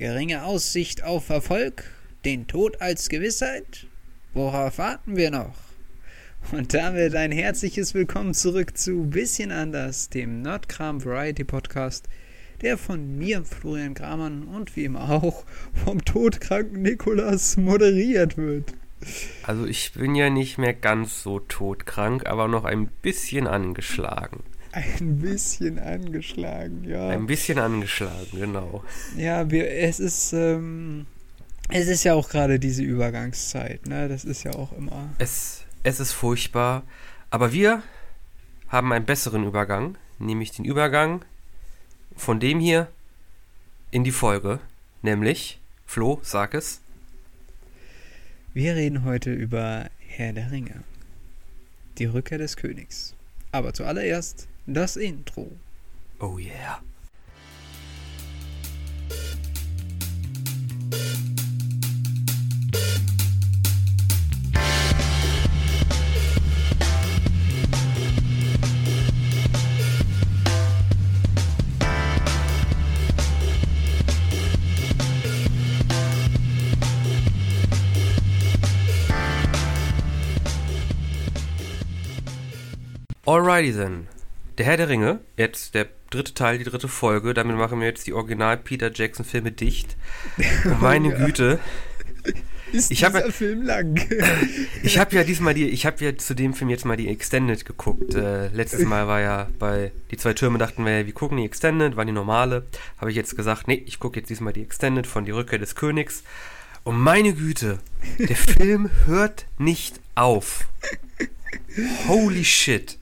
Geringe Aussicht auf Erfolg? Den Tod als Gewissheit? Worauf warten wir noch? Und damit ein herzliches Willkommen zurück zu Bisschen anders, dem Nerdkram Variety Podcast, der von mir, Florian Gramann und wie immer auch vom todkranken Nikolas moderiert wird. Also ich bin ja nicht mehr ganz so todkrank, aber noch ein bisschen angeschlagen. Ein bisschen angeschlagen, ja. Ein bisschen angeschlagen, genau. Ja, wir, es ist, ähm, es ist ja auch gerade diese Übergangszeit, ne? Das ist ja auch immer. Es, es ist furchtbar, aber wir haben einen besseren Übergang, nämlich den Übergang von dem hier in die Folge, nämlich, Flo, sag es. Wir reden heute über Herr der Ringe. Die Rückkehr des Königs. Aber zuallererst das Intro. Oh yeah. Alrighty then. Der Herr der Ringe, jetzt der dritte Teil, die dritte Folge. Damit machen wir jetzt die Original Peter Jackson Filme dicht. Und meine ja. Güte. Ist Ich dieser hab- Film lang? Ich habe ja diesmal die, ich habe ja zu dem Film jetzt mal die Extended geguckt. Äh, letztes Mal war ja bei die zwei Türme dachten wir, wir gucken die Extended, war die normale. Habe ich jetzt gesagt, nee, ich gucke jetzt diesmal die Extended von die Rückkehr des Königs. Und meine Güte, der Film hört nicht auf. Holy shit.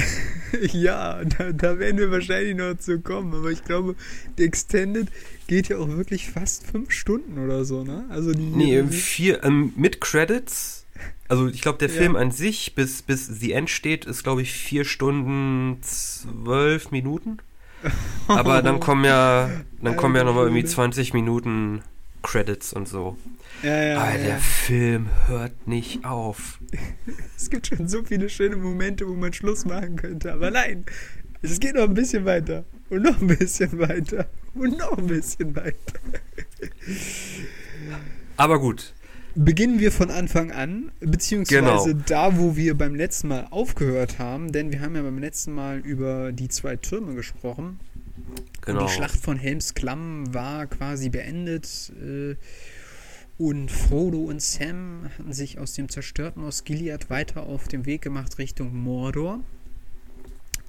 ja, da, da werden wir wahrscheinlich noch zu kommen. Aber ich glaube, die Extended geht ja auch wirklich fast fünf Stunden oder so, ne? Also die. Nee, die- vier, ähm, mit Credits. Also ich glaube, der Ja. Film an sich, bis, bis The End steht, ist, glaube ich, vier Stunden zwölf Minuten. Aber dann kommen ja, dann kommen ja nochmal irgendwie Schwede. 20 Minuten Credits und so. ja, ja, Aber der ja. Film hört nicht auf. Es gibt schon so viele schöne Momente, wo man Schluss machen könnte. Aber nein, es geht noch ein bisschen weiter. Und noch ein bisschen weiter. Und noch ein bisschen weiter. Aber gut, Beginnen wir von Anfang an, beziehungsweise Genau. da, wo wir beim letzten Mal aufgehört haben, denn wir haben ja beim letzten Mal über die zwei Türme gesprochen. Und genau. die Schlacht von Helms Klamm war quasi beendet. Äh, und Frodo und Sam hatten sich aus dem zerstörten Osgiliath weiter auf den Weg gemacht Richtung Mordor.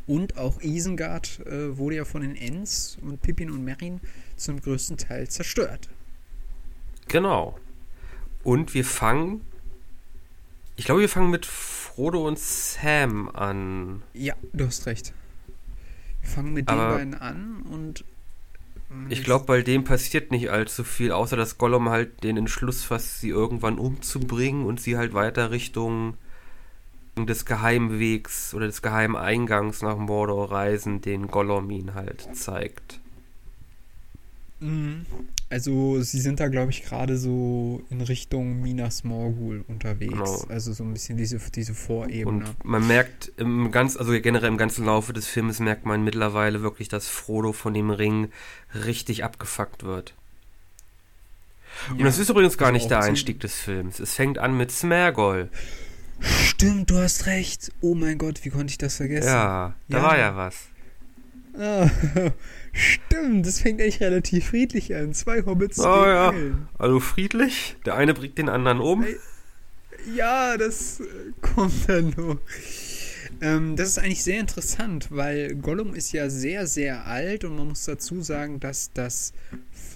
Und auch Isengard äh, wurde ja von den Ents und Pippin und Merrin zum größten Teil zerstört. Genau. Und wir fangen. Ich glaube, wir fangen mit Frodo und Sam an. Ja, du hast recht. Wir fangen mit den beiden an und. mm, Ich glaube, bei dem passiert nicht allzu viel, außer dass Gollum halt den Entschluss fasst, sie irgendwann umzubringen und sie halt weiter Richtung des Geheimwegs oder des geheimen Eingangs nach Mordor reisen, den Gollum ihn halt zeigt. Also, sie sind da, glaube ich, gerade so in Richtung Minas Morgul unterwegs. Genau. Also, so ein bisschen diese, diese Vorebene. Und man merkt im ganz, also generell im ganzen Laufe des Films merkt man mittlerweile wirklich, dass Frodo von dem Ring richtig abgefuckt wird. Und das ist übrigens gar nicht der Einstieg des Films. Es fängt an mit Smergol. Stimmt, du hast recht. Oh mein Gott, wie konnte ich das vergessen? Ja, da Ja. war ja was. Ah, stimmt, das fängt echt relativ friedlich an. Zwei Hobbits Oh ja. Angeln. Also friedlich. Der eine bringt den anderen um. Ja, das äh, kommt dann noch. Ähm, das ist eigentlich sehr interessant, weil Gollum ist ja sehr, sehr alt und man muss dazu sagen, dass das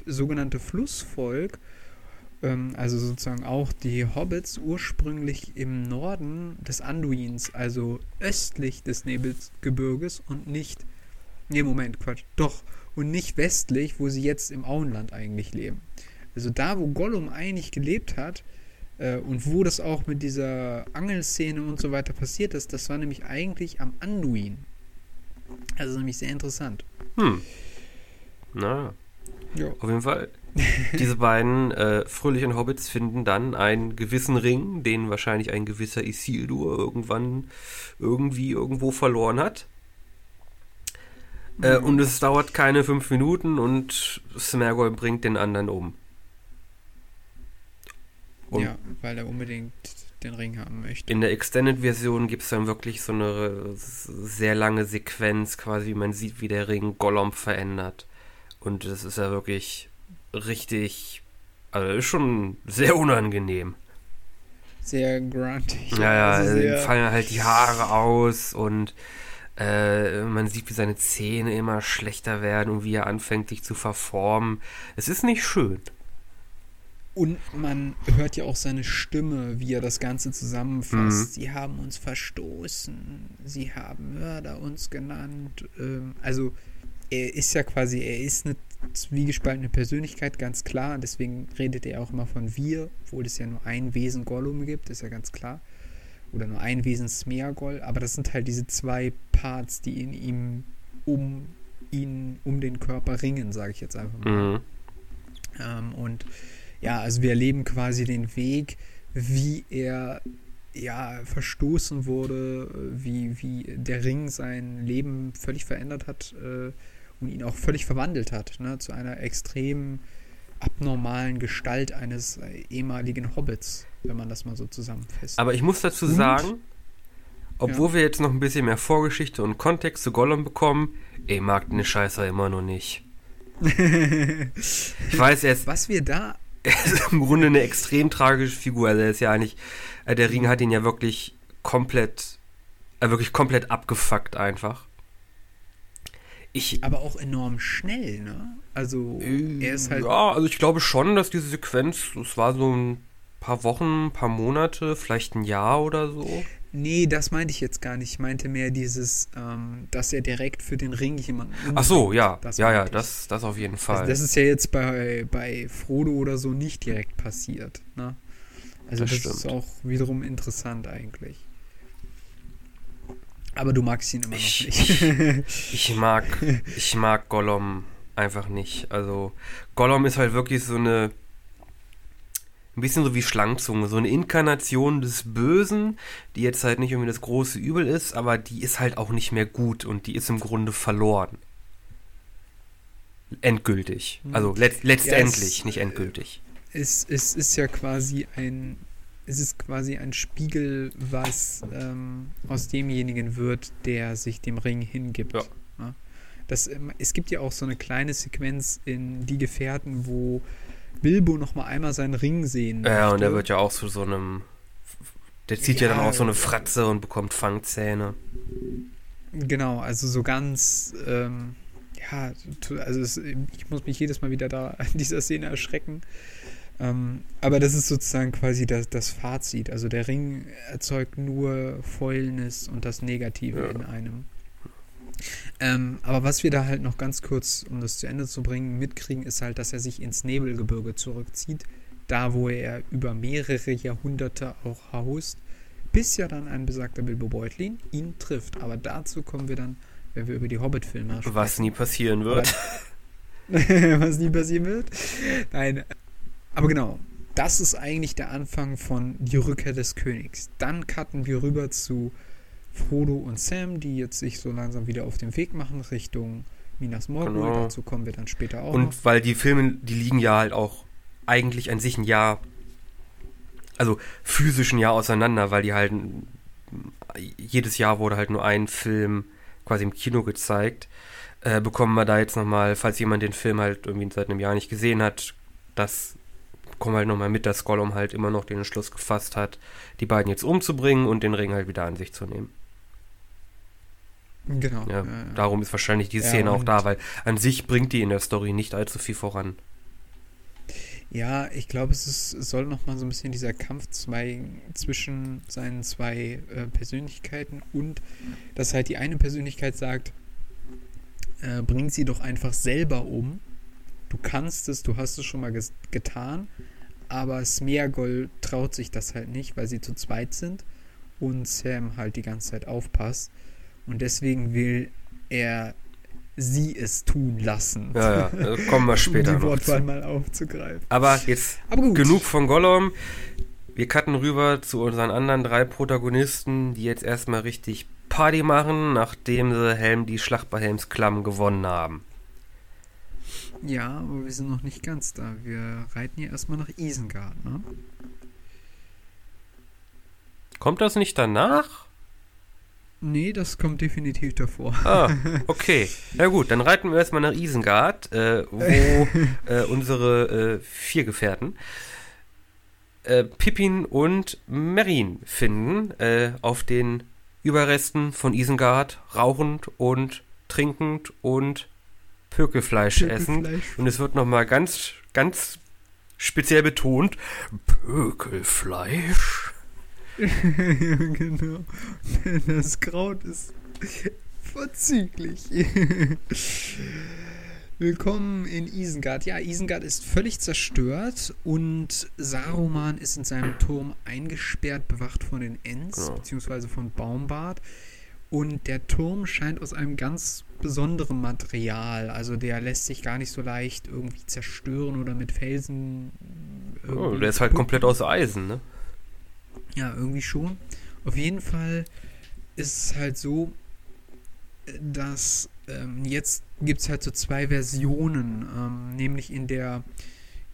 sogenannte Flussvolk, ähm, also sozusagen auch die Hobbits, ursprünglich im Norden des Anduins, also östlich des Nebelgebirges und nicht, nee, Moment, Quatsch, doch, und nicht westlich, wo sie jetzt im Auenland eigentlich leben. Also da, wo Gollum eigentlich gelebt hat, äh, und wo das auch mit dieser Angelszene und so weiter passiert ist, das war nämlich eigentlich am Anduin. Also nämlich sehr interessant. Hm. Na, Ja. auf jeden Fall. Diese beiden äh, fröhlichen Hobbits finden dann einen gewissen Ring, den wahrscheinlich ein gewisser Isildur irgendwann irgendwie irgendwo verloren hat. Äh, und es dauert keine fünf Minuten und Smergol bringt den anderen um. Und ja, weil er unbedingt den Ring haben möchte. In der Extended-Version gibt es dann wirklich so eine sehr lange Sequenz, quasi, man sieht, wie der Ring Gollum verändert. Und das ist ja wirklich richtig, also ist schon sehr unangenehm. Sehr gruntig. Ja, ja, also sehr fallen halt die Haare aus und äh, man sieht, wie seine Zähne immer schlechter werden und wie er anfängt, sich zu verformen. Es ist nicht schön. Und man hört ja auch seine Stimme, wie er das Ganze zusammenfasst. Mhm. Sie haben uns verstoßen, sie haben Mörder uns genannt. Ähm, also er ist ja quasi, er ist eine zwiegespaltene Persönlichkeit, ganz klar. Deswegen redet er auch immer von wir, obwohl es ja nur ein Wesen Gollum gibt, ist ja ganz klar. Oder nur ein Wesen Smeagol. Aber das sind halt diese zwei Parts, die in ihm um ihn, um den Körper ringen, sage ich jetzt einfach mal. Mhm. Ähm, und ja, also wir erleben quasi den Weg, wie er ja verstoßen wurde, wie, wie der Ring sein Leben völlig verändert hat äh, und ihn auch völlig verwandelt hat, ne, zu einer extrem abnormalen Gestalt eines äh, ehemaligen Hobbits, wenn man das mal so zusammenfasst. Aber ich muss dazu und, sagen, obwohl ja. wir jetzt noch ein bisschen mehr Vorgeschichte und Kontext zu Gollum bekommen, ich mag den Scheißer immer noch nicht. ich weiß jetzt. Was wir da er ist im Grunde eine extrem tragische Figur. Also er ist ja eigentlich, äh, der Ring hat ihn ja wirklich komplett, äh, wirklich komplett abgefuckt einfach. Ich, aber auch enorm schnell, ne? Also äh, er ist halt. Ja, also ich glaube schon, dass diese Sequenz, es war so ein paar Wochen, ein paar Monate, vielleicht ein Jahr oder so. Nee, das meinte ich jetzt gar nicht. Ich meinte mehr dieses, ähm, dass er direkt für den Ring jemanden. Ach so, ja. Das ja, ja, das, das auf jeden Fall. Also das ist ja jetzt bei, bei Frodo oder so nicht direkt passiert. Ne? Also das, das ist auch wiederum interessant eigentlich. Aber du magst ihn immer ich, noch nicht. ich mag, ich mag Gollum einfach nicht. Also Gollum ist halt wirklich so eine ein bisschen so wie Schlangzunge, so eine Inkarnation des Bösen, die jetzt halt nicht irgendwie das große Übel ist, aber die ist halt auch nicht mehr gut und die ist im Grunde verloren. Endgültig. Also let letztendlich, ja, es, nicht endgültig. Es, es ist ja quasi ein, es ist quasi ein Spiegel, was ähm, aus demjenigen wird, der sich dem Ring hingibt. Ja. Ja? Das, ähm, es gibt ja auch so eine kleine Sequenz in Die Gefährten, wo Bilbo noch mal einmal seinen Ring sehen Ja, möchte. und er wird ja auch zu so einem. Der zieht ja, ja dann auch so eine Fratze und bekommt Fangzähne. Genau, also so ganz. Ähm, ja, also es, ich muss mich jedes Mal wieder da an dieser Szene erschrecken. Ähm, aber das ist sozusagen quasi das, das Fazit. Also der Ring erzeugt nur Fäulnis und das Negative ja. in einem. Ähm, aber was wir da halt noch ganz kurz, um das zu Ende zu bringen, mitkriegen, ist halt, dass er sich ins Nebelgebirge zurückzieht, da wo er über mehrere Jahrhunderte auch haust, bis ja dann ein besagter Bilbo Beutlin ihn trifft. Aber dazu kommen wir dann, wenn wir über die Hobbit-Filme sprechen. Was nie passieren wird. was nie passieren wird. Nein. Aber genau, das ist eigentlich der Anfang von Die Rückkehr des Königs. Dann cutten wir rüber zu Frodo und Sam, die jetzt sich so langsam wieder auf den Weg machen Richtung Minas Morgul. Genau. Dazu kommen wir dann später auch. Und noch. weil die Filme, die liegen ja halt auch eigentlich an sich ein Jahr, also physisch ein Jahr auseinander, weil die halt jedes Jahr wurde halt nur ein Film quasi im Kino gezeigt. Äh, bekommen wir da jetzt nochmal, falls jemand den Film halt irgendwie seit einem Jahr nicht gesehen hat, das bekommen halt nochmal mit, dass Gollum halt immer noch den Entschluss gefasst hat, die beiden jetzt umzubringen und den Ring halt wieder an sich zu nehmen. Genau. Ja, ja, darum ist wahrscheinlich die Szene ja, auch da, weil an sich bringt die in der Story nicht allzu viel voran. Ja, ich glaube, es, ist, es soll noch mal so ein bisschen dieser Kampf zwei, zwischen seinen zwei äh, Persönlichkeiten und dass halt die eine Persönlichkeit sagt, äh, bring sie doch einfach selber um. Du kannst es, du hast es schon mal getan, aber Smeagol traut sich das halt nicht, weil sie zu zweit sind und Sam halt die ganze Zeit aufpasst. Und deswegen will er sie es tun lassen. Ja, ja, kommen wir später. um die Wortwahl mal aufzugreifen. Aber jetzt Aber genug von Gollum. Wir cutten rüber zu unseren anderen drei Protagonisten, die jetzt erstmal richtig Party machen, nachdem sie Helm die Schlacht bei Helmsklamm gewonnen haben. Ja, aber wir sind noch nicht ganz da. Wir reiten hier erstmal nach Isengard, ne? Kommt das nicht danach? Nee, das kommt definitiv davor. Ah, okay. Na gut, dann reiten wir erstmal nach Isengard, äh, wo äh, unsere äh, vier Gefährten äh, Pippin und Merin finden, äh, auf den Überresten von Isengard, rauchend und trinkend und Pökelfleisch, essen. Und es wird nochmal ganz, ganz speziell betont, Pökelfleisch. genau. Das Kraut ist vorzüglich. Willkommen in Isengard. Ja, Isengard ist völlig zerstört und Saruman ist in seinem Turm eingesperrt, bewacht von den Ents, genau. beziehungsweise von Baumbart. Und der Turm scheint aus einem ganz besonderen Material. Also der lässt sich gar nicht so leicht irgendwie zerstören oder mit Felsen. Oh, der ist halt komplett aus Eisen, ne? Ja, irgendwie schon. Auf jeden Fall ist es halt so, dass ähm, jetzt gibt es halt so zwei Versionen. Ähm, nämlich in der,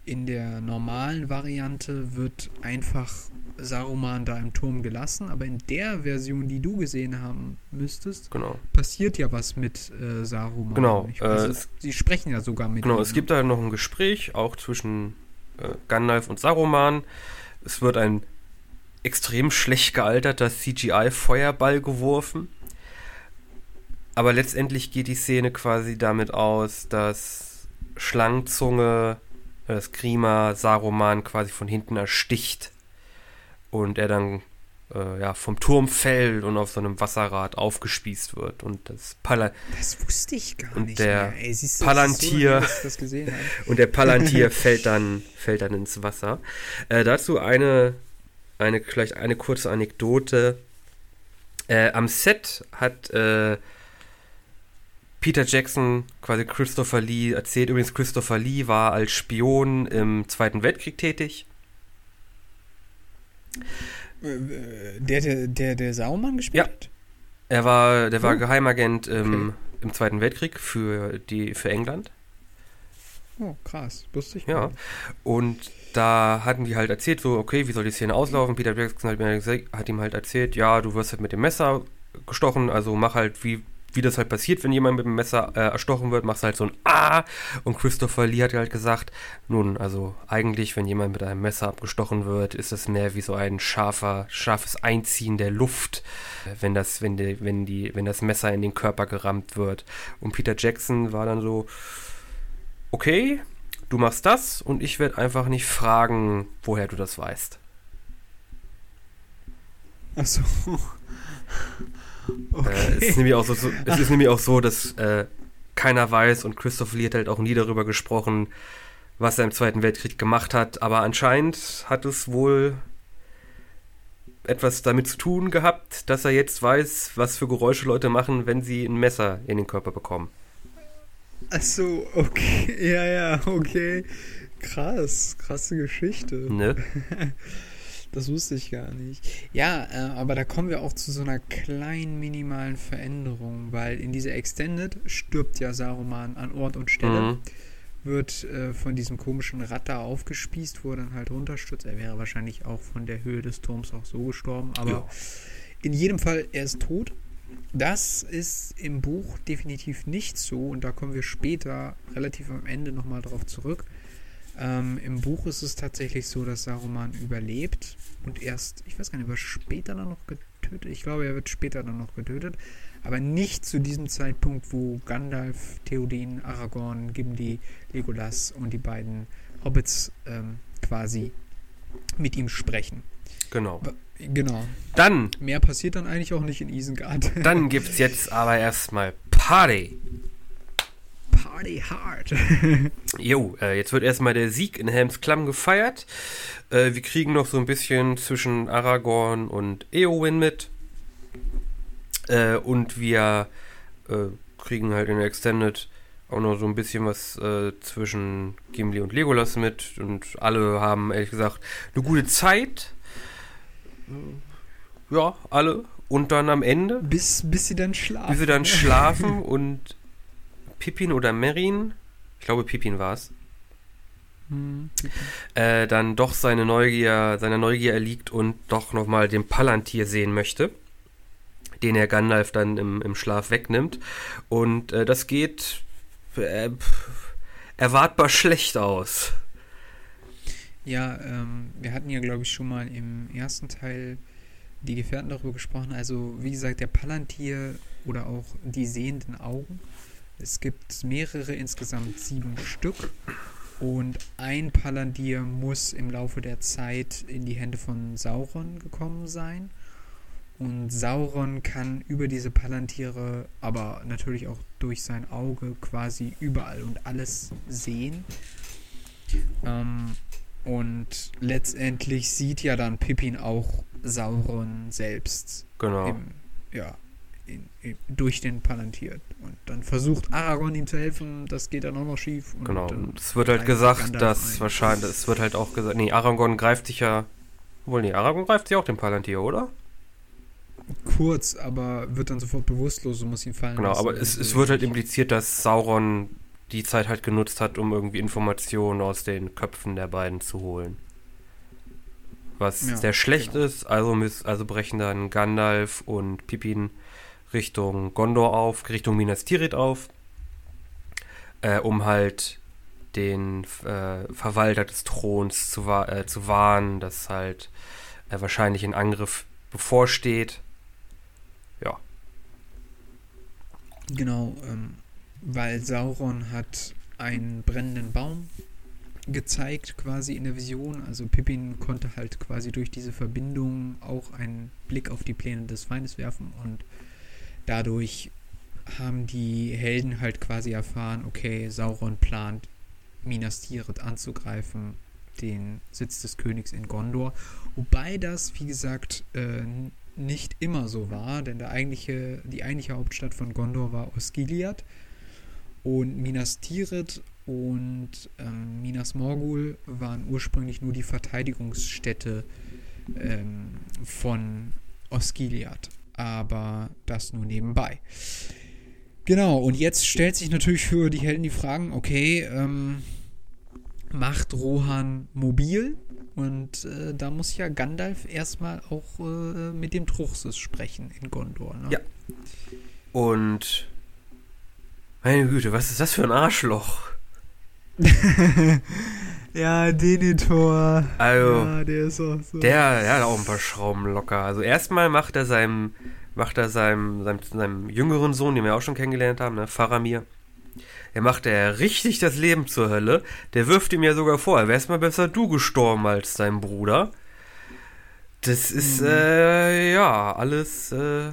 in der normalen Variante wird einfach Saruman da im Turm gelassen, aber in der Version, die du gesehen haben müsstest, genau. passiert ja was mit äh, Saruman. Genau. Ich, also, äh, sie sprechen ja sogar mit Genau, ihm, es gibt da noch ein Gespräch, auch zwischen äh, Gandalf und Saruman. Es wird ein extrem schlecht gealterter CGI-Feuerball geworfen. Aber letztendlich geht die Szene quasi damit aus, dass Schlangenzunge, äh, das Grima Saruman quasi von hinten ersticht und er dann äh, ja, vom Turm fällt und auf so einem Wasserrad aufgespießt wird. Und das Pala Das wusste ich gar und nicht der mehr. Siehst Palantir so, dass habe. und der Palantir fällt dann fällt dann ins Wasser. Äh, dazu eine eine vielleicht eine kurze Anekdote. Äh, am Set hat äh, Peter Jackson quasi Christopher Lee erzählt. Übrigens, Christopher Lee war als Spion im Zweiten Weltkrieg tätig. Äh, Der, der, der, der Saumann gespielt Ja. hat? Er war, der war Oh. Geheimagent im, Okay. im Zweiten Weltkrieg für die für England. Oh, krass. Wusste ich Ja. nicht. Und da hatten die halt erzählt, so, okay, wie soll die Szene auslaufen? Peter Jackson hat ihm halt erzählt, ja, du wirst halt mit dem Messer gestochen, also mach halt, wie, wie das halt passiert, wenn jemand mit dem Messer äh, erstochen wird, machst halt so ein Ah! Und Christopher Lee hat halt gesagt, nun, also eigentlich, wenn jemand mit einem Messer abgestochen wird, ist es mehr wie so ein scharfer, scharfes Einziehen der Luft, äh, wenn das, wenn die, wenn die, wenn das Messer in den Körper gerammt wird. Und Peter Jackson war dann so, okay, du machst das und ich werde einfach nicht fragen, woher du das weißt. Achso. Okay. Äh, es, ist nämlich auch so, so, es ist nämlich auch so, dass äh, keiner weiß und Christopher Lee hat halt auch nie darüber gesprochen, was er im Zweiten Weltkrieg gemacht hat, aber anscheinend hat es wohl etwas damit zu tun gehabt, dass er jetzt weiß, was für Geräusche Leute machen, wenn sie ein Messer in den Körper bekommen. Achso, okay. Ja, ja, okay. Krass, krasse Geschichte. Ne? Das wusste ich gar nicht. Ja, äh, aber da kommen wir auch zu so einer kleinen minimalen Veränderung, weil in dieser Extended stirbt ja Saruman an Ort und Stelle, Mhm. wird äh, von diesem komischen da aufgespießt, wo er dann halt runterstürzt. Er wäre wahrscheinlich auch von der Höhe des Turms auch so gestorben, aber Ja. in jedem Fall, er ist tot. Das ist im Buch definitiv nicht so und da kommen wir später relativ am Ende nochmal drauf zurück. Ähm, Im Buch ist es tatsächlich so, dass Saruman überlebt und erst, ich weiß gar nicht, wird später dann noch getötet. Ich glaube, er wird später dann noch getötet, aber nicht zu diesem Zeitpunkt, wo Gandalf, Theoden, Aragorn, Gimli, Legolas und die beiden Hobbits ähm, quasi mit ihm sprechen. Genau. Genau. Dann, Mehr passiert dann eigentlich auch nicht in Isengard. dann gibt's jetzt aber erstmal Party. Party hard. Jo, äh, jetzt wird erstmal der Sieg in Helms Klamm gefeiert. Äh, wir kriegen noch so ein bisschen zwischen Aragorn und Eowyn mit. Äh, und wir äh, kriegen halt in der Extended auch noch so ein bisschen was äh, zwischen Gimli und Legolas mit. Und alle haben, ehrlich gesagt, eine gute Zeit. Ja, alle. Und dann am Ende, Bis, bis sie dann schlafen. wie sie dann schlafen und Pippin oder Merin, ich glaube Pippin war es, Hm. äh, dann doch seine Neugier, seiner Neugier erliegt und doch nochmal den Palantir sehen möchte, den er Gandalf dann im, im Schlaf wegnimmt. Und äh, das geht äh, erwartbar schlecht aus. Ja, ähm, wir hatten ja, glaube ich, schon mal im ersten Teil die Gefährten darüber gesprochen. Also, wie gesagt, der Palantir oder auch die sehenden Augen. Es gibt mehrere, insgesamt sieben Stück. Und ein Palantir muss im Laufe der Zeit in die Hände von Sauron gekommen sein. Und Sauron kann über diese Palantiere, aber natürlich auch durch sein Auge quasi überall und alles sehen. Ähm, und letztendlich sieht ja dann Pippin auch Sauron selbst Genau. im, ja, durch den Palantir. Und dann versucht Aragorn ihm zu helfen, das geht dann auch noch schief. Und Genau. Es wird halt gesagt, Gandalf dass ein. wahrscheinlich, es wird halt auch gesagt, nee, Aragorn greift sich ja, wohl nee, Aragorn greift sich auch den Palantir, oder? Kurz, aber wird dann sofort bewusstlos und muss ihn fallen Genau, lassen. aber es, es wird halt impliziert, dass Sauron die Zeit halt genutzt hat, um irgendwie Informationen aus den Köpfen der beiden zu holen. Was Ja, sehr schlecht genau. ist, also, also brechen dann Gandalf und Pippin Richtung Gondor auf, Richtung Minas Tirith auf, äh, um halt den äh, Verwalter des Throns zu, äh, zu warnen, dass halt wahrscheinlich ein Angriff bevorsteht. Ja, Genau, ähm, weil Sauron hat einen brennenden Baum gezeigt quasi in der Vision. Also Pippin konnte halt quasi durch diese Verbindung auch einen Blick auf die Pläne des Feindes werfen und dadurch haben die Helden halt quasi erfahren, okay, Sauron plant Minas Tirith anzugreifen, den Sitz des Königs in Gondor. Wobei das, wie gesagt, äh, nicht immer so war, denn der eigentliche, die eigentliche Hauptstadt von Gondor war Osgiliath und Minas Tirith und ähm, Minas Morgul waren ursprünglich nur die Verteidigungsstätte ähm, von Osgiliath. Aber das nur nebenbei. Genau, und jetzt stellt sich natürlich für die Helden die Fragen, okay, ähm, macht Rohan mobil? Und äh, da muss ja Gandalf erstmal auch äh, mit dem Truchsess sprechen in Gondor. Ne? Ja. Und meine Güte, was ist das für ein Arschloch? ja, Denethor. Also, Ja, der ist auch so. der, der hat auch ein paar Schrauben locker. Also erstmal macht er seinem, macht er seinem, seinem, seinem jüngeren Sohn, den wir auch schon kennengelernt haben, ne, Faramir, der macht er richtig das Leben zur Hölle. Der wirft ihm ja sogar vor, wärst mal besser du gestorben als dein Bruder. Das ist, Mhm. äh, ja, alles, äh,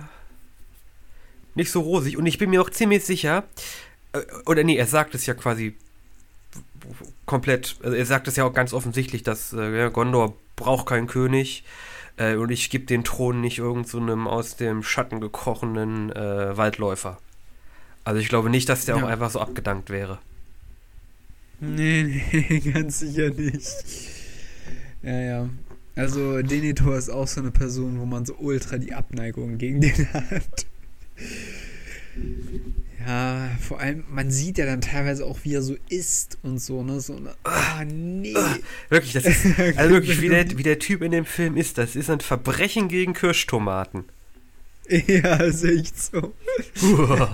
nicht so rosig. Und ich bin mir auch ziemlich sicher, äh, oder nee, er sagt es ja quasi komplett, also er sagt es ja auch ganz offensichtlich, dass äh, Gondor braucht keinen König äh, und ich gebe den Thron nicht irgend so einem aus dem Schatten gekrochenen äh, Waldläufer. Also ich glaube nicht, dass der Ja. auch einfach so abgedankt wäre. Nee, nee, ganz sicher nicht. Ja, ja. Also Denethor ist auch so eine Person, wo man so ultra die Abneigung gegen den hat. Ja, vor allem, man sieht ja dann teilweise auch, wie er so isst und so, ne? So, ne? Ah, nee. Wirklich, das ist, also wirklich, wie der, wie der Typ in dem Film ist, das ist ein Verbrechen gegen Kirschtomaten. ja, ist echt so.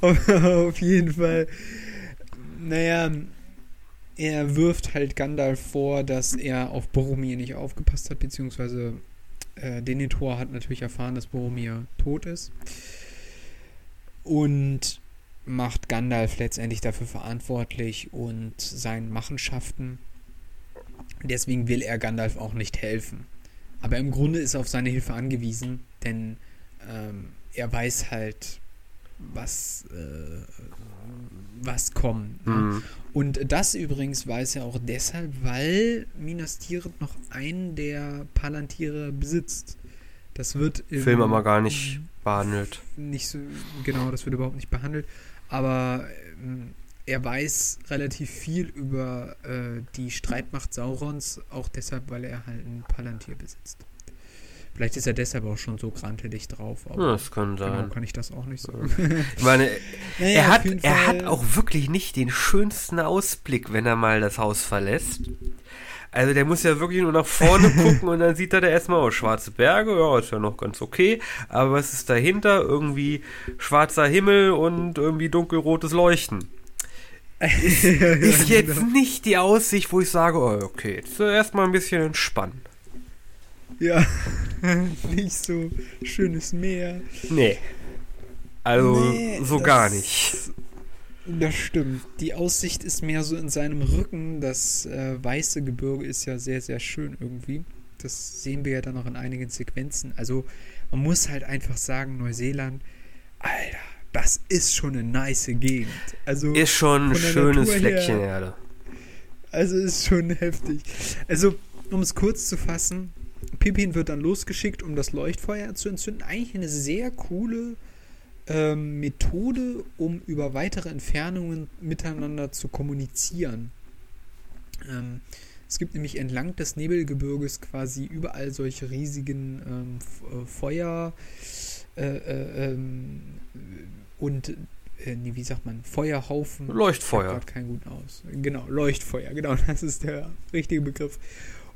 Auf, auf jeden Fall. Naja, er wirft halt Gandalf vor, dass er auf Boromir nicht aufgepasst hat, beziehungsweise äh, Denethor hat natürlich erfahren, dass Boromir tot ist. Und macht Gandalf letztendlich dafür verantwortlich und seinen Machenschaften. Deswegen will er Gandalf auch nicht helfen. Aber im Grunde ist er auf seine Hilfe angewiesen, denn ähm, er weiß halt, was, äh, was kommt. Ne? Hm. Und das übrigens weiß er auch deshalb, weil Minas Tirith noch einen der Palantiere besitzt. Das wird im Film aber gar nicht behandelt. nicht so genau, das wird überhaupt nicht behandelt. Aber ähm, er weiß relativ viel über äh, die Streitmacht Saurons, auch deshalb, weil er halt ein Palantir besitzt. Vielleicht ist er deshalb auch schon so grantelig drauf. Ja, das kann sein. Genau kann ich das auch nicht sagen. Ich meine, Naja, er, hat, er hat auch wirklich nicht den schönsten Ausblick, wenn er mal das Haus verlässt. Also der muss ja wirklich nur nach vorne gucken und dann sieht er da erstmal oh, schwarze Berge, ja, ist ja noch ganz okay. Aber was ist dahinter? Irgendwie schwarzer Himmel und irgendwie dunkelrotes Leuchten. Ist, ist jetzt Genau. nicht die Aussicht, wo ich sage, oh, okay, jetzt erstmal ein bisschen entspannen. Ja, nicht so schönes Meer. Nee. Also Nee, so gar nicht. Das stimmt. Die Aussicht ist mehr so in seinem Rücken. Das äh, weiße Gebirge ist ja sehr, sehr schön irgendwie. Das sehen wir ja dann noch in einigen Sequenzen. Also man muss halt einfach sagen, Neuseeland, Alter, das ist schon eine nice Gegend. Also, Ist schon ein schönes Natur her- Fleckchen Erde. also ist schon heftig. Also, um es kurz zu fassen, Pippin wird dann losgeschickt, um das Leuchtfeuer zu entzünden. Eigentlich eine sehr coole ähm, Methode, um über weitere Entfernungen miteinander zu kommunizieren. Ähm, es gibt nämlich entlang des Nebelgebirges quasi überall solche riesigen ähm, äh, Feuer äh, äh, ähm, und äh, nee, wie sagt man, Feuerhaufen. Leuchtfeuer. Keinen guten aus. Genau, Leuchtfeuer, genau, das ist der richtige Begriff.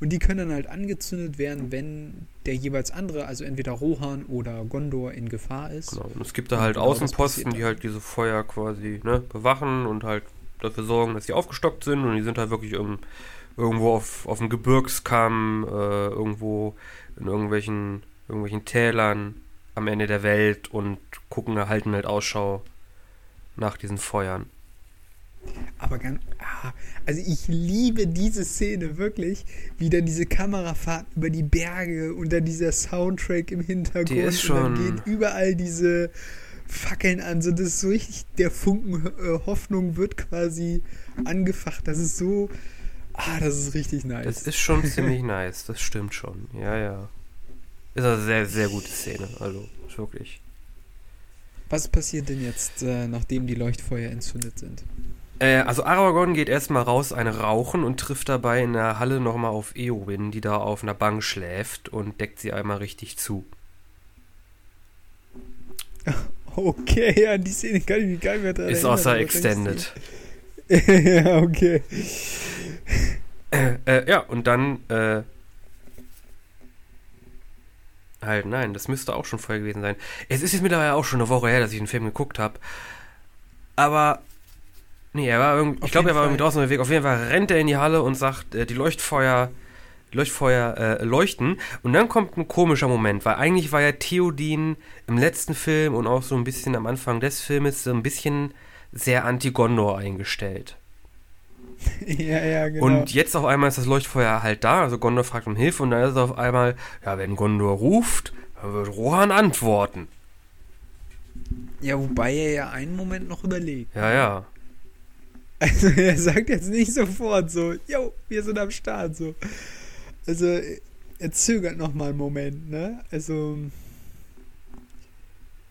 Und die können dann halt angezündet werden, wenn der jeweils andere, also entweder Rohan oder Gondor in Gefahr ist. Genau. Und es gibt da halt Genau, das Außenposten, die halt diese Feuer quasi ne, bewachen und halt dafür sorgen, dass sie aufgestockt sind und die sind halt wirklich im, irgendwo auf, auf dem Gebirgskamm, äh, irgendwo in irgendwelchen, irgendwelchen Tälern am Ende der Welt und gucken, halten halt Ausschau nach diesen Feuern. Aber ganz, ah, also ich liebe diese Szene wirklich, wie dann diese Kamerafahrt über die Berge und dann dieser Soundtrack im Hintergrund Die ist und dann schon- gehen überall diese Fackeln an, so das ist so richtig, der Funken äh, Hoffnung wird quasi angefacht. Das ist so, ah, das ist richtig nice. Das ist schon ziemlich nice, das stimmt schon. Ja, ja. Ist eine sehr, sehr gute Szene, also wirklich. Was passiert denn jetzt, äh, nachdem die Leuchtfeuer entzündet sind? Äh, also Aragorn geht erstmal raus, eine rauchen und trifft dabei in der Halle nochmal auf Eowyn, die da auf einer Bank schläft und deckt sie einmal richtig zu. Okay, ja, an die Szene kann ich mich gar nicht mehr dran Ist erinnern, außer Extended. ja, okay. Äh, äh, ja, und dann, äh, halt, nein, das müsste auch schon vorher gewesen sein. Es ist jetzt mittlerweile auch schon eine Woche her, dass ich den Film geguckt habe. Aber, nee, er war irgendwie, ich glaube, er war irgendwie draußen unterwegs. Auf jeden Fall rennt er in die Halle und sagt, äh, die Leuchtfeuer, Leuchtfeuer äh, leuchten. Und dann kommt ein komischer Moment, weil eigentlich war ja Theodin im letzten Film und auch so ein bisschen am Anfang des Filmes so ein bisschen sehr anti-Gondor eingestellt. ja, ja, genau. Und jetzt auf einmal ist das Leuchtfeuer halt da, also Gondor fragt um Hilfe und dann ist es auf einmal, ja, wenn Gondor ruft, dann wird Rohan antworten. ja, wobei er ja einen Moment noch überlegt. Ja, ja. Also er sagt jetzt nicht sofort so, yo, wir sind am Start, so. Also er zögert noch mal einen Moment, ne? Also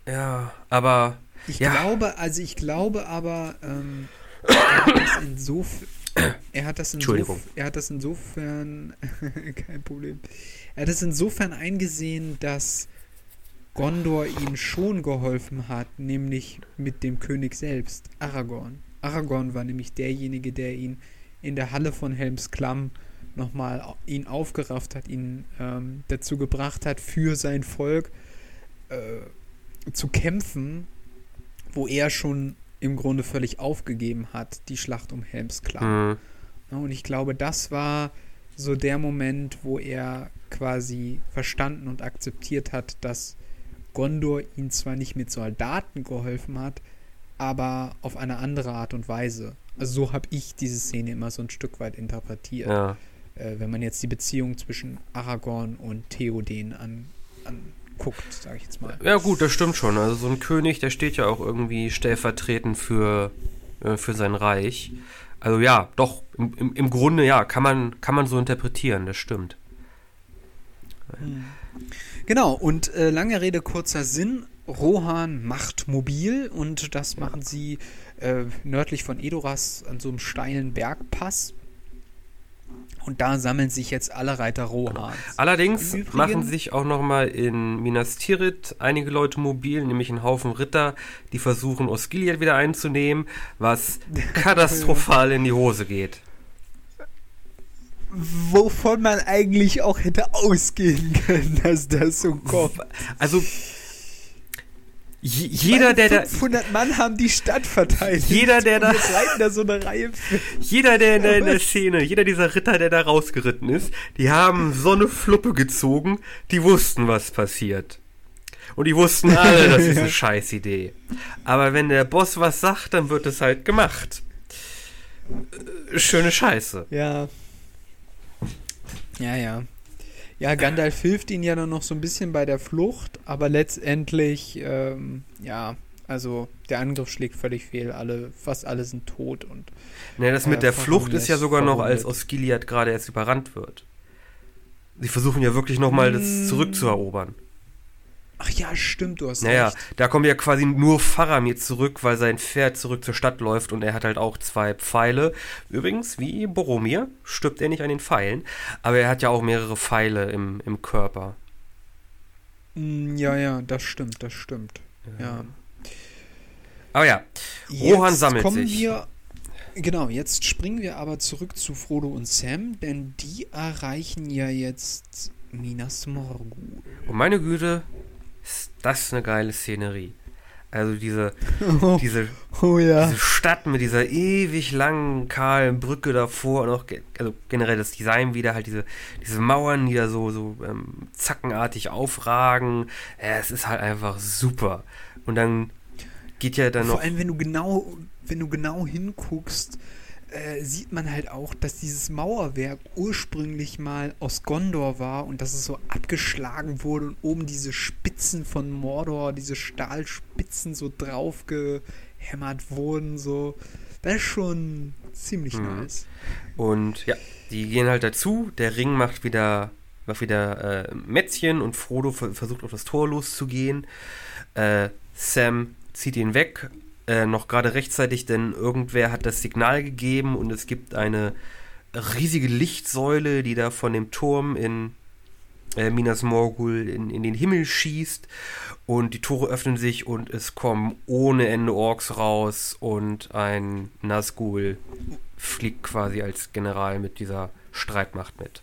Ja, aber ich Ja. glaube, also ich glaube aber, ähm, er hat das insofern, er hat das insofern, er hat das insofern, kein Problem, er hat es insofern eingesehen, dass Gondor ihm schon geholfen hat, nämlich mit dem König selbst, Aragorn. Aragorn war nämlich derjenige, der ihn in der Halle von Helms Klamm nochmal ihn aufgerafft hat, ihn ähm, dazu gebracht hat, für sein Volk äh, zu kämpfen, wo er schon im Grunde völlig aufgegeben hat, die Schlacht um Helms Klamm. mh, Ja, Und ich glaube, das war so der Moment, wo er quasi verstanden und akzeptiert hat, dass Gondor ihn zwar nicht mit Soldaten geholfen hat, aber auf eine andere Art und Weise. Also so habe ich diese Szene immer so ein Stück weit interpretiert. ja. Äh, wenn man jetzt die Beziehung zwischen Aragorn und Theoden an, anguckt, sage ich jetzt mal. Ja gut, das stimmt schon. Also so ein König, der steht ja auch irgendwie stellvertretend für, äh, für sein Reich. Also ja, doch, im, im, im Grunde ja, kann man, kann man so interpretieren, das stimmt. Genau, und äh, lange Rede, kurzer Sinn. Rohan macht mobil und das machen sie äh, nördlich von Edoras an so einem steilen Bergpass. Und da sammeln sich jetzt alle Reiter Rohans. Allerdings Übrigen- machen sich auch nochmal in Minas Tirith einige Leute mobil, nämlich ein Haufen Ritter, die versuchen, Osgiliath wieder einzunehmen, was katastrophal in die Hose geht. Wovon man eigentlich auch hätte ausgehen können, dass das so kommt. Also, jeder, der da, 500 Mann haben die Stadt verteidigt. Jeder, der da- da so eine Reihe. jeder, der in der, in der Szene, jeder dieser Ritter, der da rausgeritten ist, die haben so eine Fluppe gezogen, die wussten, was passiert. Und die wussten alle, das ist eine Scheißidee. Aber wenn der Boss was sagt, dann wird es halt gemacht. Äh, Schöne Scheiße. Ja. Ja, ja. Ja, Gandalf hilft ihnen ja dann noch so ein bisschen bei der Flucht, aber letztendlich, ähm, ja, also der Angriff schlägt völlig fehl. Alle, fast alle sind tot und Ne, das mit Äh, der Flucht ist ja verwundet, sogar noch, als verwundet. Osgiliath gerade erst überrannt wird. Sie versuchen ja wirklich nochmal das Mm. zurückzuerobern. Ach ja, stimmt, du hast Naja, recht. da kommt ja quasi nur Faramir zurück, weil sein Pferd zurück zur Stadt läuft und er hat halt auch zwei Pfeile. Übrigens, wie Boromir, stirbt er nicht an den Pfeilen, aber er hat ja auch mehrere Pfeile im, im Körper. Mm, Ja, ja, das stimmt, das stimmt. Ja. Aber ja, Rohan Jetzt sammelt kommen sich. Wir, genau, jetzt springen wir aber zurück zu Frodo und Sam, denn die erreichen ja jetzt Minas Morgul. und meine Güte, ist das eine geile Szenerie. Also diese, Oh, diese oh ja. Diese Stadt mit dieser ewig langen, kahlen Brücke davor und auch also generell das Design wieder, halt diese, diese Mauern, die da so, so ähm, zackenartig aufragen. Ja, es ist halt einfach super. Und dann geht ja dann Vor noch. allem, wenn du genau, wenn du genau hinguckst, äh, sieht man halt auch, dass dieses Mauerwerk ursprünglich mal aus Gondor war und dass es so abgeschlagen wurde und oben diese Spitzen von Mordor, diese Stahlspitzen so drauf gehämmert wurden, so. Das ist schon ziemlich Mhm. nice. Und ja, die gehen halt dazu. Der Ring macht wieder, macht wieder äh, Mätzchen und Frodo ver versucht auf das Tor loszugehen. Äh, Sam zieht ihn weg, äh, noch gerade rechtzeitig, denn irgendwer hat das Signal gegeben und es gibt eine riesige Lichtsäule, die da von dem Turm in äh, Minas Morgul in, in den Himmel schießt und die Tore öffnen sich und es kommen ohne Ende Orks raus und ein Nazgul fliegt quasi als General mit dieser Streitmacht mit.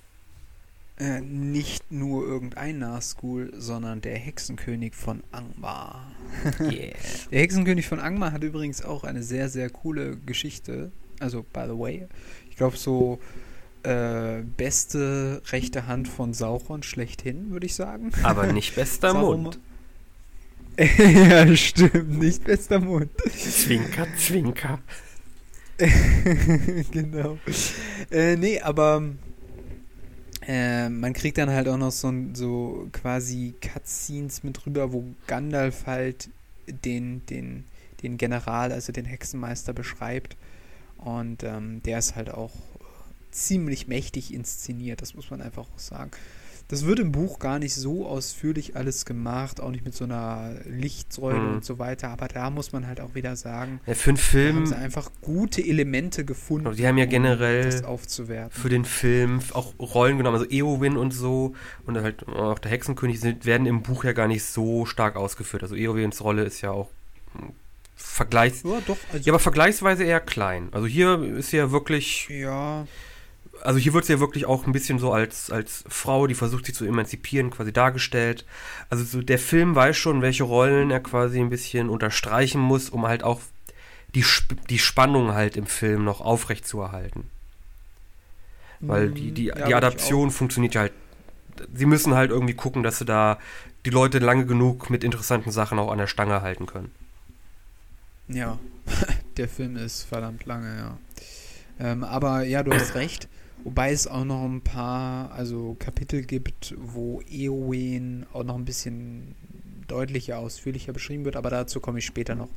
Äh, nicht nur irgendein Nazgul, sondern der Hexenkönig von Angmar. Yeah. Der Hexenkönig von Angmar hat übrigens auch eine sehr, sehr coole Geschichte. Also, by the way, ich glaube, so äh, beste rechte Hand von Sauron schlechthin, würde ich sagen. Aber nicht bester Mund. ja, stimmt, nicht bester Mund. Zwinker, zwinker. genau. Äh, nee, aber äh, man kriegt dann halt auch noch so, so quasi Cutscenes mit rüber, wo Gandalf halt den, den, den General, also den Hexenmeister beschreibt. Und ähm, der ist halt auch ziemlich mächtig inszeniert, das muss man einfach auch sagen. Das wird im Buch gar nicht so ausführlich alles gemacht, auch nicht mit so einer Lichtsäule Mhm. und so weiter, aber da muss man halt auch wieder sagen, Ja, für einen da haben Film, sie einfach gute Elemente gefunden, Also die haben ja generell um das aufzuwerten. für den Film auch Rollen genommen, also Eowyn und so und halt auch der Hexenkönig sind, werden im Buch ja gar nicht so stark ausgeführt. Also Eowyns Rolle ist ja auch hm, vergleichs ja, doch, also, ja, aber vergleichsweise eher klein. Also hier ist sie ja wirklich ja, also hier wird sie ja wirklich auch ein bisschen so als, als Frau, die versucht sich zu emanzipieren, quasi dargestellt. Also so der Film weiß schon, welche Rollen er quasi ein bisschen unterstreichen muss, um halt auch die, die Spannung halt im Film noch aufrecht zu erhalten. Weil die, die, ja, die Adaption funktioniert ja halt. Sie müssen halt irgendwie gucken, dass sie da die Leute lange genug mit interessanten Sachen auch an der Stange halten können. Ja, der Film ist verdammt lange, ja. Ähm, aber ja, du hast recht. Wobei es auch noch ein paar, also Kapitel gibt, wo Eowyn auch noch ein bisschen deutlicher, ausführlicher beschrieben wird, aber dazu komme ich später noch.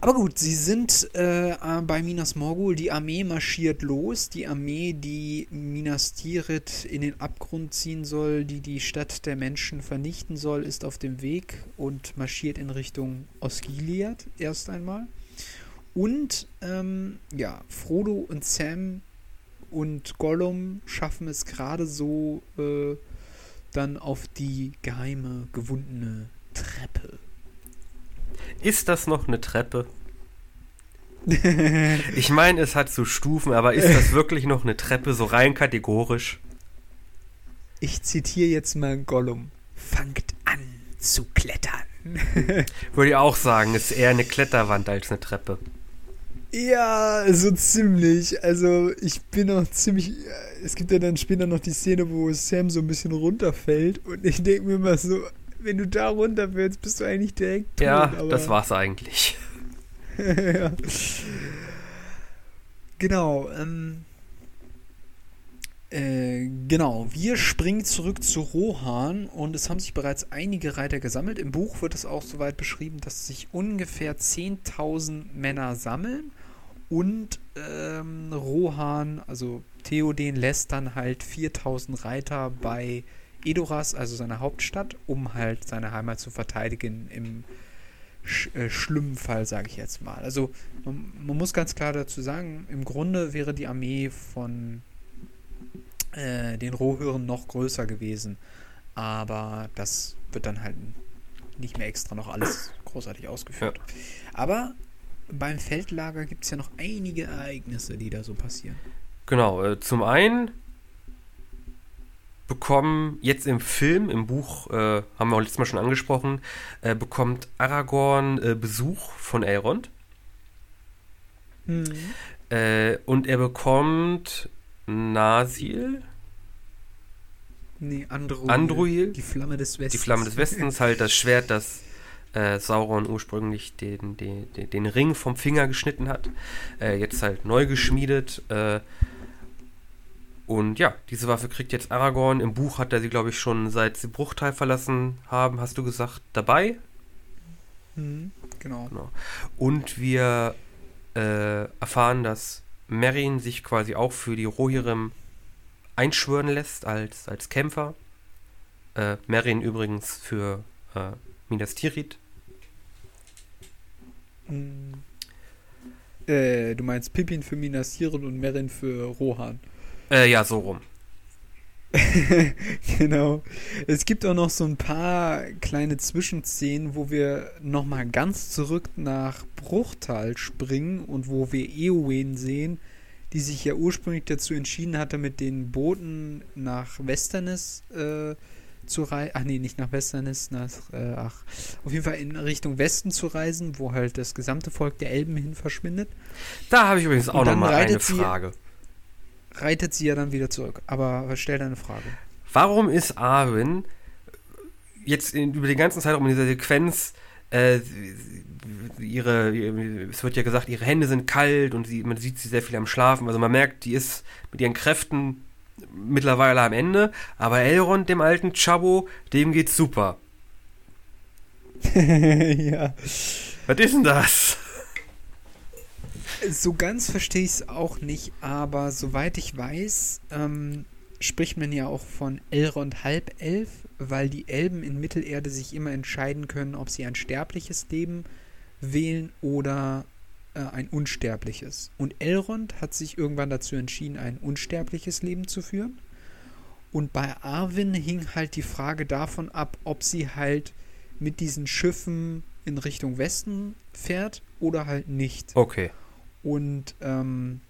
Aber gut, sie sind äh, bei Minas Morgul, die Armee marschiert los, die Armee, die Minas Tirith in den Abgrund ziehen soll, die die Stadt der Menschen vernichten soll, ist auf dem Weg und marschiert in Richtung Osgiliath erst einmal. Und ähm, ja, Frodo und Sam und Gollum schaffen es gerade so äh, dann auf die geheime, gewundene Treppe. Ist das noch eine Treppe? ich meine, es hat so Stufen, aber ist das wirklich noch eine Treppe, so rein kategorisch? Ich zitiere jetzt mal Gollum. Fangt an zu klettern. Würde ich auch sagen, ist eher eine Kletterwand als eine Treppe. Ja, so ziemlich. Also ich bin noch ziemlich. Es gibt ja dann später noch die Szene, wo Sam so ein bisschen runterfällt und ich denke mir mal so, wenn du da runterfällst, bist du eigentlich direkt tot. Ja, das war's eigentlich. ja. Genau. Ähm, äh, genau, wir springen zurück zu Rohan und es haben sich bereits einige Reiter gesammelt. Im Buch wird es auch soweit beschrieben, dass sich ungefähr 10.000 Männer sammeln und ähm, Rohan, also Theoden, lässt dann halt 4.000 Reiter bei Edoras, also seiner Hauptstadt, um halt seine Heimat zu verteidigen im sch äh, schlimmen Fall, sage ich jetzt mal. Also man, man muss ganz klar dazu sagen, im Grunde wäre die Armee von äh, den Rohhören noch größer gewesen. Aber das wird dann halt nicht mehr extra noch alles großartig ausgeführt. Ja. Aber beim Feldlager gibt es ja noch einige Ereignisse, die da so passieren. Genau, äh, zum einen bekommen jetzt im Film, im Buch, äh, haben wir auch letztes Mal schon angesprochen, äh, bekommt Aragorn äh, Besuch von Elrond. Mhm. Und er bekommt Nasil. Nee, Andruil. Andruil. Die Flamme des Westens. Die Flamme des Westens, halt das Schwert, das äh, Sauron ursprünglich den, den, den, Ring vom Finger geschnitten hat. Äh, jetzt halt neu geschmiedet. Äh, und ja, diese Waffe kriegt jetzt Aragorn. Im Buch hat er sie, glaube ich, schon seit sie Bruchteil verlassen haben, hast du gesagt, dabei. Mhm, genau. genau. Und wir äh, erfahren, dass Merin sich quasi auch für die Rohirrim einschwören lässt als, als Kämpfer. Äh, Merin übrigens für äh, Minas Tirith. Äh, du meinst Pippin für Minas Tirith und Merin für Rohan. Äh, ja, so rum. genau. Es gibt auch noch so ein paar kleine Zwischenszenen, wo wir nochmal ganz zurück nach Bruchtal springen und wo wir Eowyn sehen, die sich ja ursprünglich dazu entschieden hatte, mit den Booten nach Westernis äh, zu reisen. Ach nee, nicht nach Westernis, nach, äh, ach, auf jeden Fall in Richtung Westen zu reisen, wo halt das gesamte Volk der Elben hin verschwindet. Da habe ich übrigens auch nochmal eine Frage. Sie, reitet sie ja dann wieder zurück. Aber stell deine Frage. Warum ist Arwen jetzt in, über den ganzen Zeitraum in dieser Sequenz äh, ihre, es wird ja gesagt, ihre Hände sind kalt und sie, man sieht sie sehr viel am Schlafen. Also man merkt, die ist mit ihren Kräften mittlerweile am Ende. Aber Elrond, dem alten Chabo, dem geht's super. ja. Was ist denn das? So ganz verstehe ich es auch nicht, aber soweit ich weiß, ähm, spricht man ja auch von Elrond Halbelf, weil die Elben in Mittelerde sich immer entscheiden können, ob sie ein sterbliches Leben wählen oder äh, ein unsterbliches. Und Elrond hat sich irgendwann dazu entschieden, ein unsterbliches Leben zu führen. Und bei Arwen hing halt die Frage davon ab, ob sie halt mit diesen Schiffen in Richtung Westen fährt oder halt nicht. Okay. Und ähm,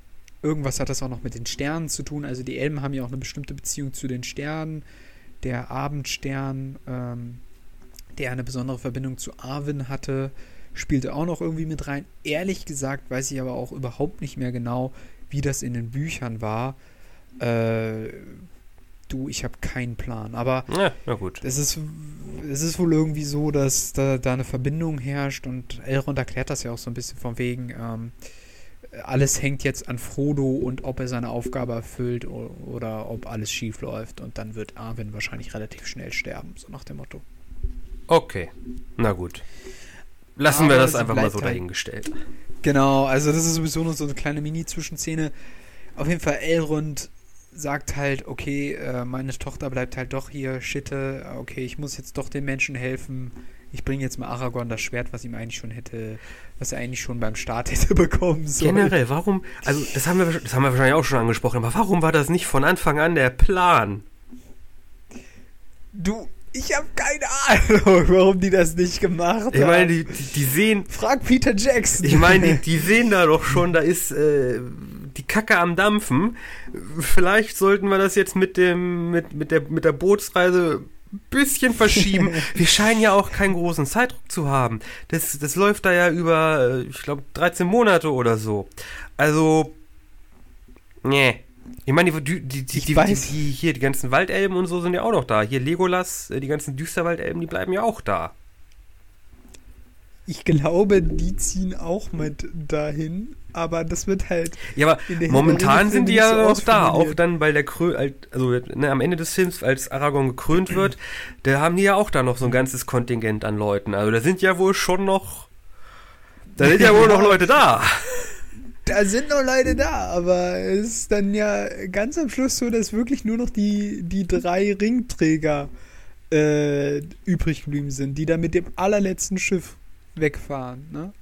irgendwas hat das auch noch mit den Sternen zu tun. Also die Elben haben ja auch eine bestimmte Beziehung zu den Sternen. Der Abendstern, ähm, der eine besondere Verbindung zu Arwen hatte, spielte auch noch irgendwie mit rein. Ehrlich gesagt weiß ich aber auch überhaupt nicht mehr genau, wie das in den Büchern war. Äh, du, ich habe keinen Plan. Aber ja, na gut. Es, ist, es ist wohl irgendwie so, dass da, da eine Verbindung herrscht und Elrond erklärt das ja auch so ein bisschen von wegen. Ähm, alles hängt jetzt an Frodo und ob er seine Aufgabe erfüllt oder ob alles schief läuft. Und dann wird Arwen wahrscheinlich relativ schnell sterben, so nach dem Motto. Okay, na gut. Lassen Aber wir das einfach mal so dahingestellt. Genau, also das ist sowieso nur so eine kleine Mini-Zwischenszene. Auf jeden Fall, Elrond sagt halt, okay, äh, meine Tochter bleibt halt doch hier, Schitte, okay, ich muss jetzt doch den Menschen helfen, ich bringe jetzt mal Aragorn das Schwert, was ihm eigentlich schon hätte, was er eigentlich schon beim Start hätte bekommen sollen. Generell, warum, also das haben, wir, das haben wir wahrscheinlich auch schon angesprochen, aber warum war das nicht von Anfang an der Plan? Du, ich habe keine Ahnung, warum die das nicht gemacht haben. Ich meine, die, die, sehen. Frag Peter Jackson. Ich meine, die, die sehen da doch schon, da ist äh, die Kacke am Dampfen. Vielleicht sollten wir das jetzt mit dem, mit, mit der, mit der Bootsreise ein bisschen verschieben. wir scheinen ja auch keinen großen Zeitdruck zu haben. Das, das läuft da ja über, ich glaube, 13 Monate oder so. Also, nee. Ich meine, die, die, die, die, die, hier, die ganzen Waldelben und so sind ja auch noch da. Hier Legolas, äh, die ganzen Düsterwaldelben, die bleiben ja auch da. Ich glaube, die ziehen auch mit dahin, aber das wird halt. Ja, aber momentan sind die ja so noch da, auch dann, weil der Krö, also ne, am Ende des Films, als Aragorn gekrönt wird, da haben die ja auch da noch so ein ganzes Kontingent an Leuten. Also da sind ja wohl schon noch, da sind ja wohl noch Leute da da sind noch Leute da, aber es ist dann ja ganz am Schluss so, dass wirklich nur noch die, die drei Ringträger äh, übrig geblieben sind, die da mit dem allerletzten Schiff wegfahren. Ne?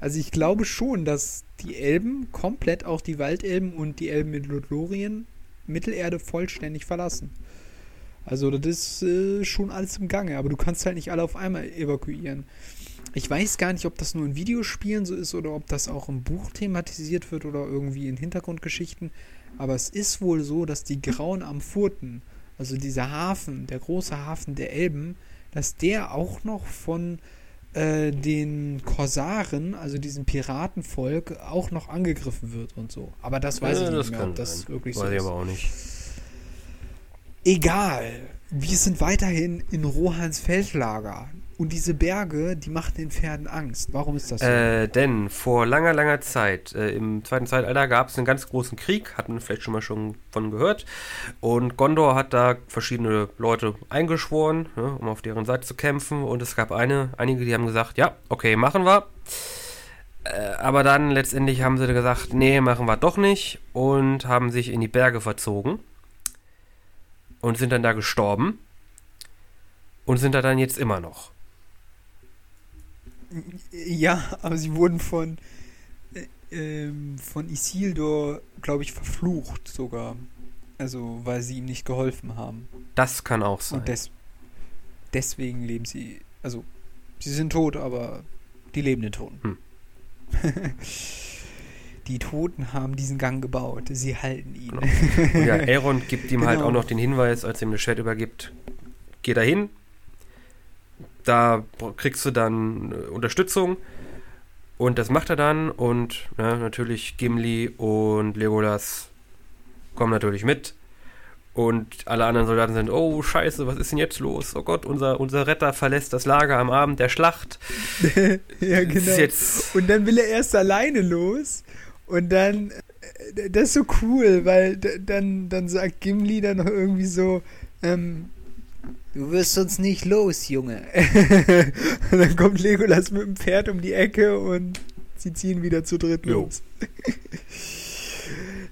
Also ich glaube schon, dass die Elben komplett auch die Waldelben und die Elben mit Lothlorien Mittelerde vollständig verlassen. Also das ist äh, schon alles im Gange, aber du kannst halt nicht alle auf einmal evakuieren. Ich weiß gar nicht, ob das nur in Videospielen so ist oder ob das auch im Buch thematisiert wird oder irgendwie in Hintergrundgeschichten. Aber es ist wohl so, dass die Grauen am Furten, also dieser Hafen, der große Hafen der Elben, dass der auch noch von äh, den Korsaren, also diesem Piratenvolk, auch noch angegriffen wird und so. Aber das weiß ja, ich nicht mehr, ob das sein. wirklich weiß so ist. Weiß ich aber auch nicht. Egal. Wir sind weiterhin in Rohans Feldlager. Und diese Berge, die machen den Pferden Angst. Warum ist das so? Äh, denn vor langer, langer Zeit, äh, im Zweiten Zeitalter, gab es einen ganz großen Krieg, hatten wir vielleicht schon mal schon von gehört. Und Gondor hat da verschiedene Leute eingeschworen, ne, um auf deren Seite zu kämpfen. Und es gab eine, einige, die haben gesagt, ja, okay, machen wir. Äh, aber dann letztendlich haben sie gesagt, nee, machen wir doch nicht. Und haben sich in die Berge verzogen. Und sind dann da gestorben. Und sind da dann jetzt immer noch. Ja, aber sie wurden von, äh, ähm, von Isildur, glaube ich, verflucht sogar. Also, weil sie ihm nicht geholfen haben. Das kann auch sein. Und des deswegen leben sie. Also, sie sind tot, aber die lebenden Toten. Hm. die Toten haben diesen Gang gebaut. Sie halten ihn. Genau. ja, Aaron gibt ihm halt genau. halt auch noch den Hinweis, als er ihm das Schwert übergibt: Geh dahin, da kriegst du dann äh, Unterstützung. Und das macht er dann. Und ja, natürlich Gimli und Legolas kommen natürlich mit. Und alle anderen Soldaten sind, oh scheiße, was ist denn jetzt los? Oh Gott, unser, unser Retter verlässt das Lager am Abend der Schlacht. ja, genau. Und dann will er erst alleine los. Und dann, äh, das ist so cool, weil dann, dann sagt Gimli dann noch irgendwie so, ähm, Du wirst uns nicht los, Junge. und dann kommt Legolas mit dem Pferd um die Ecke und sie ziehen wieder zu dritt jo. los.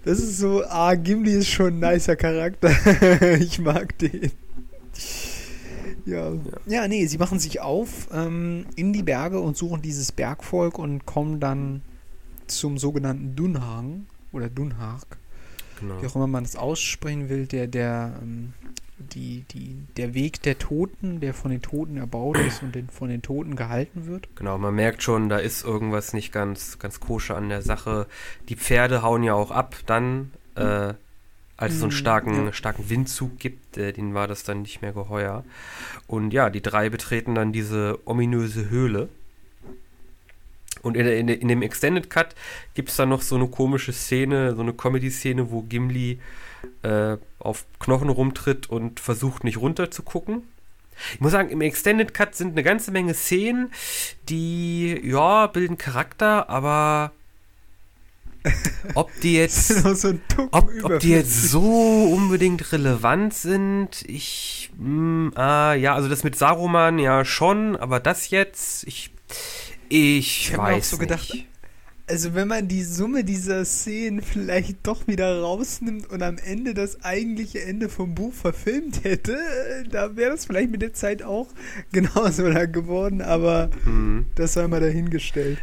das ist so, ah, Gimli ist schon ein nicer Charakter. ich mag den. Ja. ja. ja, nee, sie machen sich auf ähm, in die Berge und suchen dieses Bergvolk und kommen dann zum sogenannten Dunhang oder Dunhag. Genau. Wie auch immer man das aussprechen will, der, der ähm, die, die, der Weg der Toten, der von den Toten erbaut ist und den, von den Toten gehalten wird. Genau, man merkt schon, da ist irgendwas nicht ganz, ganz koscher an der Sache. Die Pferde hauen ja auch ab, dann, äh, als es so einen mm, starken, ja. starken Windzug gibt, äh, denen war das dann nicht mehr geheuer. Und ja, die drei betreten dann diese ominöse Höhle. Und in, in, in dem Extended Cut gibt es dann noch so eine komische Szene, so eine Comedy-Szene, wo Gimli äh, auf Knochen rumtritt und versucht nicht runter zu gucken. Ich muss sagen, im Extended Cut sind eine ganze Menge Szenen, die, ja, bilden Charakter, aber ob die jetzt, so ob, ob, die jetzt so unbedingt relevant sind, ich, mh, mm, ah, ja, also das mit Saruman ja schon, aber das jetzt, ich, ich, ich weiß so nicht. Gedacht, also wenn man die Summe dieser Szenen vielleicht doch wieder rausnimmt und am Ende das eigentliche Ende vom Buch verfilmt hätte, da wäre das vielleicht mit der Zeit auch genauso lang geworden, aber mhm. das sei mal dahingestellt.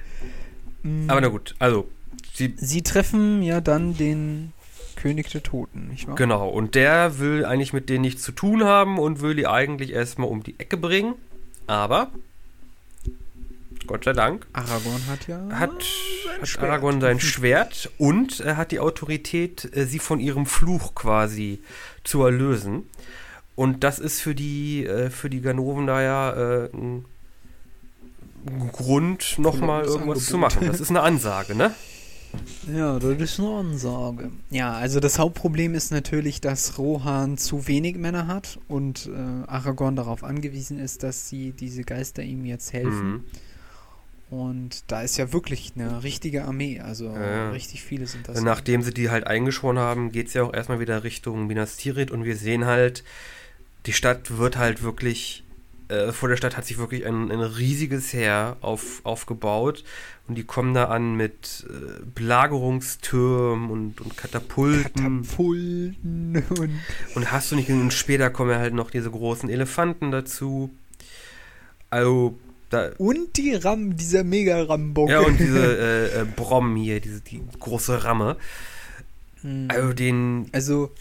Mhm. Aber na gut, also sie, sie treffen ja dann den König der Toten, nicht wahr? Genau, und der will eigentlich mit denen nichts zu tun haben und will die eigentlich erstmal um die Ecke bringen, aber Gott sei Dank. Aragorn hat ja. Hat, sein hat Schwert. Aragorn sein Schwert und er hat die Autorität, äh, sie von ihrem Fluch quasi zu erlösen. Und das ist für die, äh, für die Ganoven da ja äh, ein Grund, nochmal irgendwas Angebot. zu machen. Das ist eine Ansage, ne? Ja, das ist eine Ansage. Ja, also das Hauptproblem ist natürlich, dass Rohan zu wenig Männer hat und äh, Aragorn darauf angewiesen ist, dass sie diese Geister ihm jetzt helfen. Mhm. Und da ist ja wirklich eine richtige Armee, also ja. richtig viele sind das. Nachdem sie die halt eingeschworen haben, geht es ja auch erstmal wieder Richtung Minas Tirith und wir sehen halt, die Stadt wird halt wirklich, äh, vor der Stadt hat sich wirklich ein, ein riesiges Heer auf, aufgebaut und die kommen da an mit äh, Belagerungstürmen und, und Katapulten. Katapulten und, und hast du nicht, und später kommen ja halt noch diese großen Elefanten dazu. Also da, und die Ram, dieser Mega-Rambock. Ja, und diese äh, äh, Brom hier, diese die große Ramme. Hm. Also den. Also.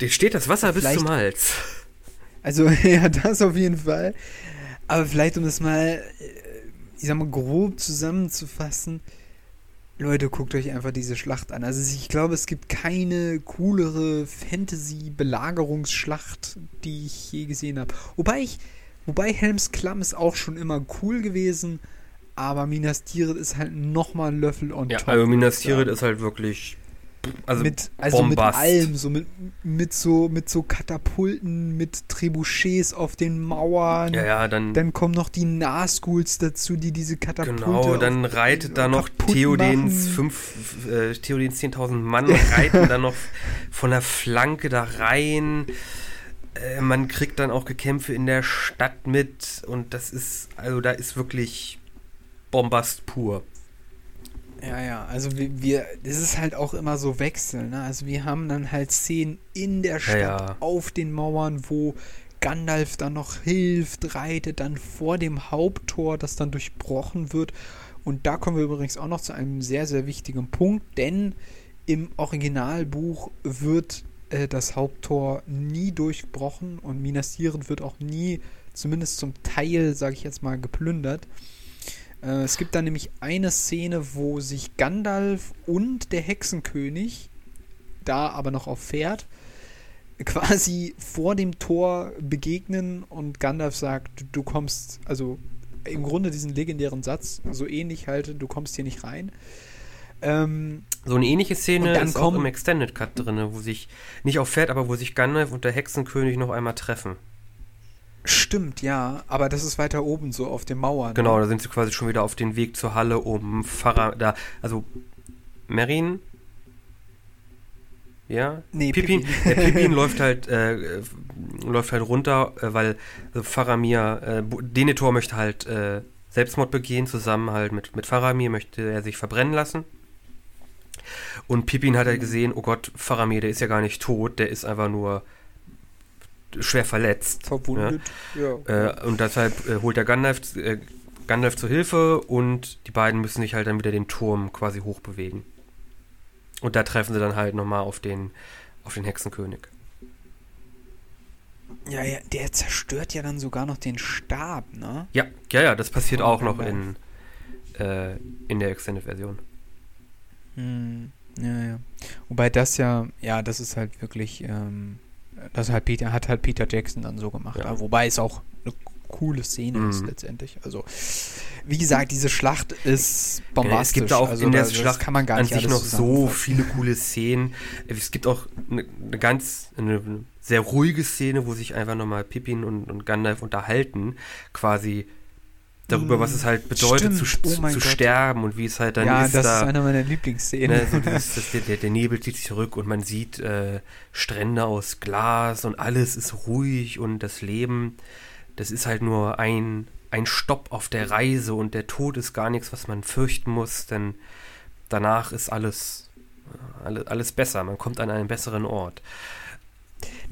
Den steht das Wasser bis zum Hals. Also, ja, das auf jeden Fall. Aber vielleicht, um das mal, äh, ich sag mal, grob zusammenzufassen. Leute, guckt euch einfach diese Schlacht an. Also ich glaube, es gibt keine coolere Fantasy-Belagerungsschlacht, die ich je gesehen habe. Wobei ich, Wobei Helms Klamm ist auch schon immer cool gewesen, aber Minas Tirith ist halt nochmal ein Löffel on ja, top. Also Minas Tirith ist halt wirklich also, mit, also mit allem, so mit, mit so mit so Katapulten, mit Trebuchets auf den Mauern. Ja, ja, dann. Dann kommen noch die Nahschools dazu, die diese Katapulte. Genau, dann reitet da noch Theodens fünf, äh, Theodens 10.000 Mann reiten dann noch von der Flanke da rein. Äh, man kriegt dann auch Gekämpfe in der Stadt mit und das ist, also da ist wirklich Bombast pur. Ja, ja, also wir, wir, das ist halt auch immer so Wechsel, ne? Also wir haben dann halt Szenen in der Stadt, ja, ja. auf den Mauern, wo Gandalf dann noch hilft, reitet dann vor dem Haupttor, das dann durchbrochen wird. Und da kommen wir übrigens auch noch zu einem sehr, sehr wichtigen Punkt, denn im Originalbuch wird äh, das Haupttor nie durchbrochen und Minas Tirith wird auch nie, zumindest zum Teil, sage ich jetzt mal, geplündert. Äh, es gibt da nämlich eine Szene, wo sich Gandalf und der Hexenkönig, da aber noch auf Pferd, quasi vor dem Tor begegnen und Gandalf sagt, du kommst, also im Grunde diesen legendären Satz, so ähnlich halte, du kommst hier nicht rein. Ähm, so eine ähnliche Szene ist auch im Extended Cut drin, wo sich, nicht auf Pferd, aber wo sich Gandalf und der Hexenkönig noch einmal treffen. Stimmt, ja, aber das ist weiter oben, so auf den Mauern. Genau, ne? da sind sie quasi schon wieder auf den Weg zur Halle, um Pfarrer, da, also Merin, ja? Nee, Pippin. Pippin. Der Pippin läuft halt, äh, läuft halt runter, äh, weil also Faramir, äh, Denethor möchte halt äh, Selbstmord begehen, zusammen halt mit, mit Faramir möchte er sich verbrennen lassen. Und Pippin hat halt gesehen, oh Gott, Faramir, der ist ja gar nicht tot, der ist einfach nur schwer verletzt. Verwundet, ja. ja. Äh, und deshalb äh, holt er Gandalf, äh, Gandalf zur Hilfe und die beiden müssen sich halt dann wieder den Turm quasi hochbewegen. Und da treffen sie dann halt nochmal auf den, auf den Hexenkönig. Ja, ja, der zerstört ja dann sogar noch den Stab, ne? Ja, ja, ja, das passiert auch noch in, äh, in der Extended-Version. Hm, ja, ja. Wobei das ja, ja, das ist halt wirklich, ähm, das hat Peter, hat halt Peter Jackson dann so gemacht. Ja. Wobei es auch eine coole Szene mhm. ist letztendlich. Also, wie gesagt, diese Schlacht ist bombastisch. es gibt auch also, in der Schlacht kann man gar nicht an sich noch so viele coole Szenen. Es gibt auch eine, eine ganz, eine sehr ruhige Szene, wo sich einfach nochmal Pippin und, und Gandalf unterhalten, quasi darüber, was es halt bedeutet, Stimmt. zu, oh zu sterben und wie es halt dann ja, ist. Ja, das da, ist einer meiner Lieblingsszenen. Ne, so dieses, das, der, der, Nebel zieht sich zurück und man sieht äh, Strände aus Glas und alles ist ruhig und das Leben, das ist halt nur ein, ein Stopp auf der Reise und der Tod ist gar nichts, was man fürchten muss, denn danach ist alles, alles, alles besser. Man kommt an einen besseren Ort.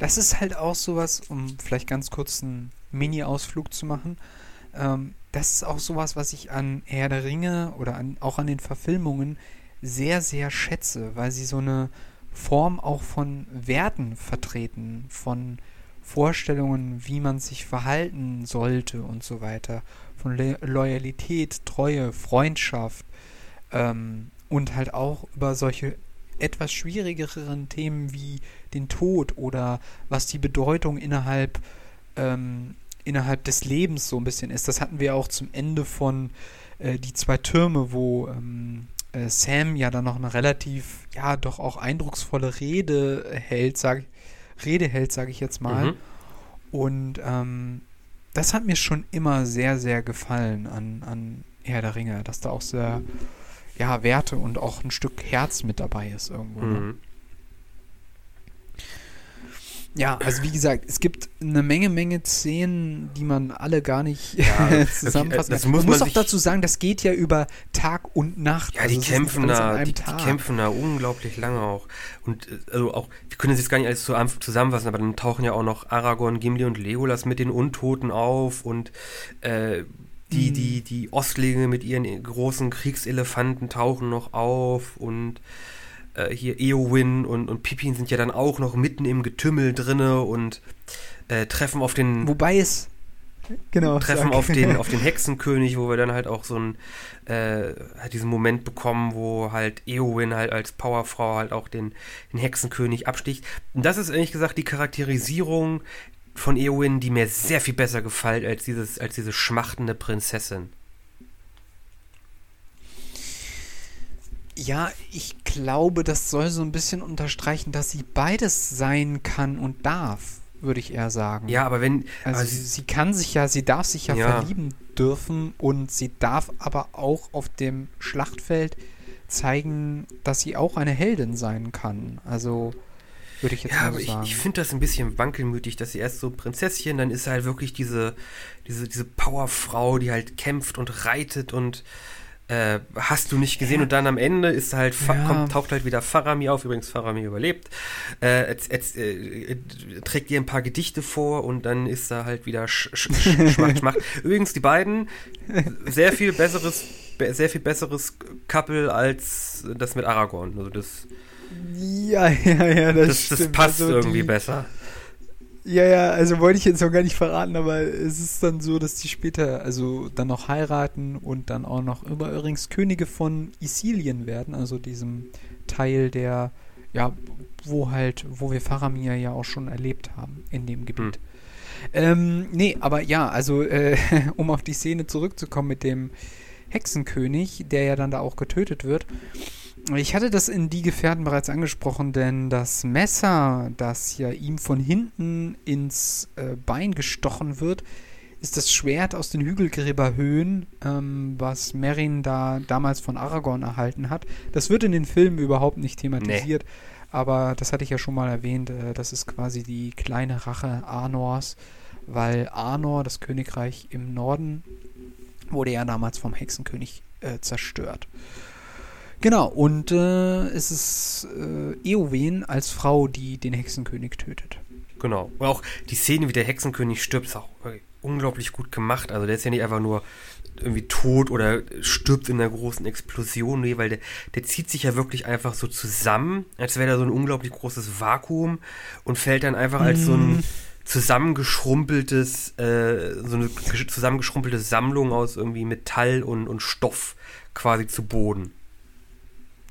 Das ist halt auch sowas, um vielleicht ganz kurz einen Mini-Ausflug zu machen. Ähm, das ist auch sowas, was ich an Herr der Ringe oder an, auch an den Verfilmungen sehr, sehr schätze, weil sie so eine Form auch von Werten vertreten, von Vorstellungen, wie man sich verhalten sollte und so weiter, von Le Loyalität, Treue, Freundschaft ähm, und halt auch über solche etwas schwierigeren Themen wie den Tod oder was die Bedeutung innerhalb ähm, innerhalb des Lebens so ein bisschen ist. Das hatten wir auch zum Ende von äh, die zwei Türme, wo ähm, äh, Sam ja dann noch eine relativ, ja, doch auch eindrucksvolle Rede hält, sag, Rede hält, sage ich jetzt mal. Mhm. Und ähm, das hat mir schon immer sehr, sehr gefallen an, an Herr der Ringe, dass da auch sehr, ja, Werte und auch ein Stück Herz mit dabei ist irgendwo. Ne? Mhm. Ne? Ja, also wie gesagt, es gibt eine Menge, Menge Szenen, die man alle gar nicht ja, zusammenfassen kann. Man muss auch dazu sagen, das geht ja über Tag und Nacht. Ja, also die kämpfen da, die, die, kämpfen da unglaublich lange auch. Und äh, also auch, wir können das jetzt gar nicht alles zusammenfassen, aber dann tauchen ja auch noch Aragorn, Gimli und Legolas mit den Untoten auf und äh, die, mhm. die, die Ostlinge mit ihren großen Kriegselefanten tauchen noch auf und äh, hier Eowyn und, und Pippin sind ja dann auch noch mitten im Getümmel drinne und äh, treffen auf den. Wobei es. Genau. Treffen auf den, auf den Hexenkönig, wo wir dann halt auch so einen, äh, halt diesen Moment bekommen, wo halt Eowyn halt als Powerfrau halt auch den, den Hexenkönig absticht. Und das ist ehrlich gesagt die Charakterisierung von Eowyn, die mir sehr viel besser gefällt als dieses, als diese schmachtende Prinzessin. Ja, ich glaube, das soll so ein bisschen unterstreichen, dass sie beides sein kann und darf, würde ich eher sagen. Ja, aber wenn. Also, also sie, sie, kann sich ja, sie darf sich ja, ja, verlieben dürfen und sie darf aber auch auf dem Schlachtfeld zeigen, dass sie auch eine Heldin sein kann. Also. Würde ich jetzt ja, aber ich, ich finde das ein bisschen wankelmütig, dass sie erst so Prinzesschen, dann ist sie halt wirklich diese, diese, diese Powerfrau, die halt kämpft und reitet und äh, hast du nicht gesehen ja. und dann am Ende ist halt ja. kommt, taucht halt wieder Faramir auf, übrigens Faramir überlebt, äh, jetzt, jetzt, äh, trägt ihr ein paar Gedichte vor und dann ist da halt wieder sch sch Schmacht, Schmacht. Übrigens die beiden sehr viel besseres sehr viel besseres Couple als das mit Aragorn, also das ja, ja, ja, das, das, das passt also irgendwie die, besser. Ja, ja, also wollte ich jetzt noch gar nicht verraten, aber es ist dann so, dass die später also dann noch heiraten und dann auch noch übrigens Könige von Isilien werden, also diesem Teil der, ja, wo halt, wo wir Faramir ja auch schon erlebt haben in dem Gebiet. Hm. Ähm, nee, aber ja, also äh, um auf die Szene zurückzukommen mit dem Hexenkönig, der ja dann da auch getötet wird. Ich hatte das in Die Gefährten bereits angesprochen, denn das Messer, das ja ihm von hinten ins äh, Bein gestochen wird, ist das Schwert aus den Hügelgräberhöhen, ähm, was Merin da damals von Aragorn erhalten hat. Das wird in den Filmen überhaupt nicht thematisiert, nee. aber das hatte ich ja schon mal erwähnt. Äh, das ist quasi die kleine Rache Arnors, weil Arnor, das Königreich im Norden, wurde ja damals vom Hexenkönig äh, zerstört. Genau, und äh, es ist äh, Eowen als Frau, die den Hexenkönig tötet. Genau. Und auch die Szene, wie der Hexenkönig stirbt, ist auch unglaublich gut gemacht. Also der ist ja nicht einfach nur irgendwie tot oder stirbt in einer großen Explosion, nee, weil der, der zieht sich ja wirklich einfach so zusammen, als wäre da so ein unglaublich großes Vakuum und fällt dann einfach als so ein mhm. zusammengeschrumpeltes, äh, so eine zusammengeschrumpelte Sammlung aus irgendwie Metall und, und Stoff quasi zu Boden.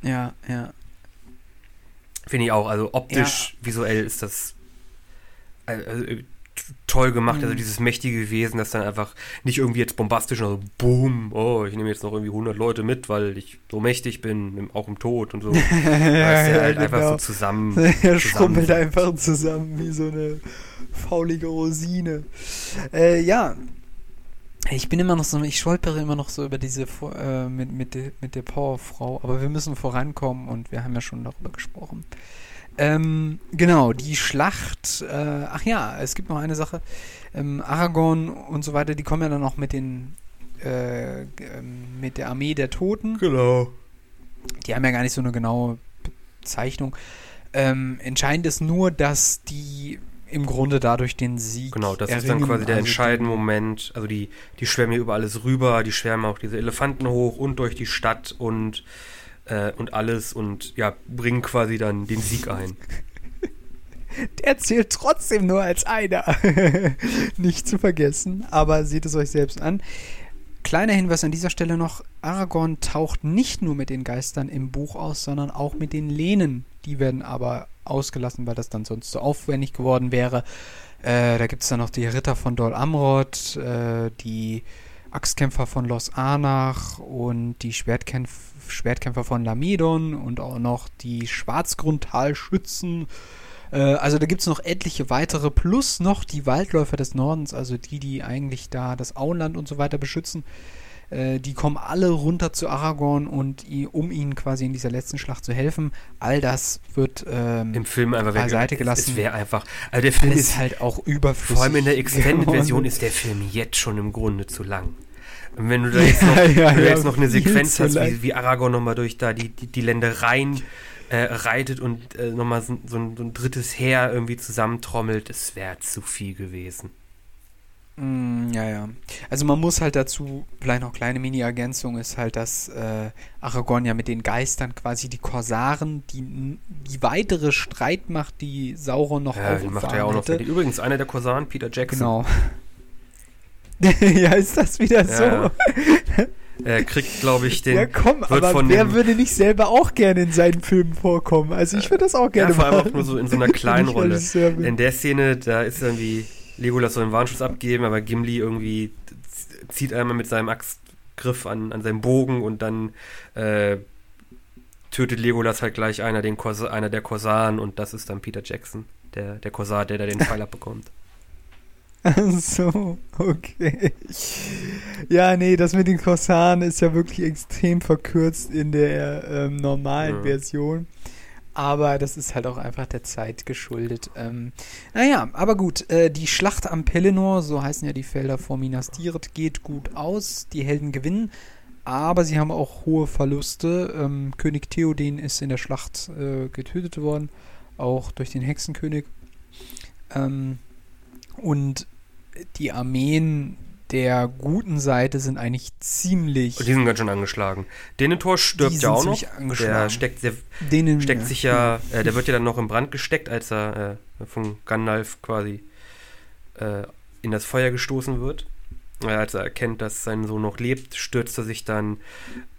Ja, ja. Finde ich auch. Also optisch, ja. visuell ist das also, toll gemacht. Also mhm. Also dieses mächtige Wesen, das dann einfach nicht irgendwie jetzt bombastisch, also boom, oh, ich nehme jetzt noch irgendwie 100 Leute mit, weil ich so mächtig bin, auch im Tod und so. da ist der halt genau. einfach so genau. zusammen. Er schrumpelt einfach zusammen wie so eine faulige Rosine. Äh, ja, ich bin immer noch so, ich stolpere immer noch so über diese, äh, mit, mit, de, mit der Powerfrau, aber wir müssen vorankommen und wir haben ja schon darüber gesprochen. Ähm, genau, die Schlacht, äh, ach ja, es gibt noch eine Sache, ähm, Aragorn und so weiter, die kommen ja dann noch mit den, äh, ähm, mit der Armee der Toten. Genau. die haben ja gar nicht so eine genaue Bezeichnung. Ähm, entscheidend ist nur, dass die im Grunde dadurch den Sieg. Genau, das ist dann quasi der also entscheidende Moment. Also die, die schwärmen hier über alles rüber, die schwärmen auch diese Elefanten hoch und durch die Stadt und, äh, und alles und ja, bringen quasi dann den Sieg ein. Der zählt trotzdem nur als einer. Nicht zu vergessen, aber seht es euch selbst an. Kleiner Hinweis an dieser Stelle noch: Aragorn taucht nicht nur mit den Geistern im Buch aus, sondern auch mit den Lehnen. Die werden aber ausgelassen, weil das dann sonst zu so aufwendig geworden wäre. Äh, da gibt es dann noch die Ritter von Dol Amroth, äh, die Axtkämpfer von Los Anach und die Schwertkämpf Schwertkämpfer von Lamedon und auch noch die Schwarzgrundtalschützen. Äh, also da gibt es noch etliche weitere, plus noch die Waldläufer des Nordens, also die, die eigentlich da das Auenland und so weiter beschützen. Äh, die kommen alle runter zu Aragorn und um ihnen quasi in dieser letzten Schlacht zu helfen. All das wird ähm, im Film einfach beiseite gelassen. Es wäre einfach, also der Film ist, halt auch überflüssig. Vor allem in der Extended-Version ist der Film jetzt schon im Grunde zu lang. Und wenn du da jetzt noch, ja, ja, ja, jetzt noch eine Sequenz hast, wie, wie Aragorn nochmal durch da die, die, die Ländereien äh, reitet und äh, nochmal so, so, ein, so ein drittes Heer irgendwie zusammentrommelt, es wäre zu viel gewesen. Mm, ja, ja. Also man muss halt dazu, vielleicht noch kleine Mini-Ergänzung, ist halt, dass äh, Aragorn ja mit den Geistern quasi die Korsaren, die, die weitere Streitmacht, die Sauron noch ja, die macht er ja auch noch fertig. Übrigens, einer der Korsaren, Peter Jackson. Genau. ja, ist das wieder ja. so? Er kriegt, glaube ich, den. Ja, komm, aber wer würde nicht selber auch gerne in seinen Filmen vorkommen? Also ich würde das auch gerne ja, vor allem auch nur so in so einer kleinen Rolle. In der Szene, da ist irgendwie Legolas soll einen Warnschuss abgeben, aber Gimli irgendwie zieht einmal mit seinem Axtgriff an, an seinem Bogen und dann äh, tötet Legolas halt gleich einer, den Korsa einer der Korsaren und das ist dann Peter Jackson, der, der Korsar, der da den Pfeil abbekommt. Ach so, okay. Ja, nee, das mit den Korsaren ist ja wirklich extrem verkürzt in der ähm, normalen ja. Version. Aber das ist halt auch einfach der Zeit geschuldet. Ähm, naja, aber gut, äh, die Schlacht am Pelennor, so heißen ja die Felder vor Minas Tirith, geht gut aus. Die Helden gewinnen, aber sie haben auch hohe Verluste. Ähm, König Theoden ist in der Schlacht äh, getötet worden, auch durch den Hexenkönig. Ähm, und die Armeen der guten Seite sind eigentlich ziemlich. Die sind ganz schön angeschlagen. Denethor stirbt ja auch noch. Der steckt, der Denen, steckt sich ja, äh, der wird ja dann noch im Brand gesteckt, als er äh, von Gandalf quasi äh, in das Feuer gestoßen wird. als er erkennt, dass sein Sohn noch lebt, stürzt er sich dann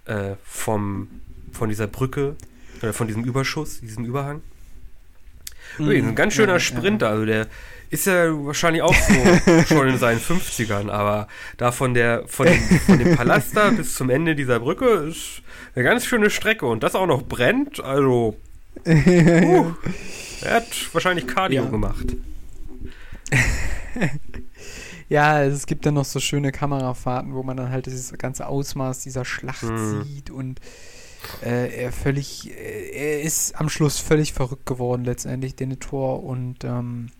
äh, vom, von dieser Brücke, äh, von diesem Überschuss, diesem Überhang. Mhm. ein ganz schöner ja, Sprinter, ja. also der ist ja wahrscheinlich auch so schon in seinen 50ern, aber da von, der, von, dem, von dem Palast da bis zum Ende dieser Brücke ist eine ganz schöne Strecke und das auch noch brennt, also uh, er hat wahrscheinlich Cardio ja. gemacht. ja, es gibt dann noch so schöne Kamerafahrten, wo man dann halt dieses ganze Ausmaß dieser Schlacht hm. sieht und äh, er völlig, äh, er ist am Schluss völlig verrückt geworden letztendlich, Denethor und ähm,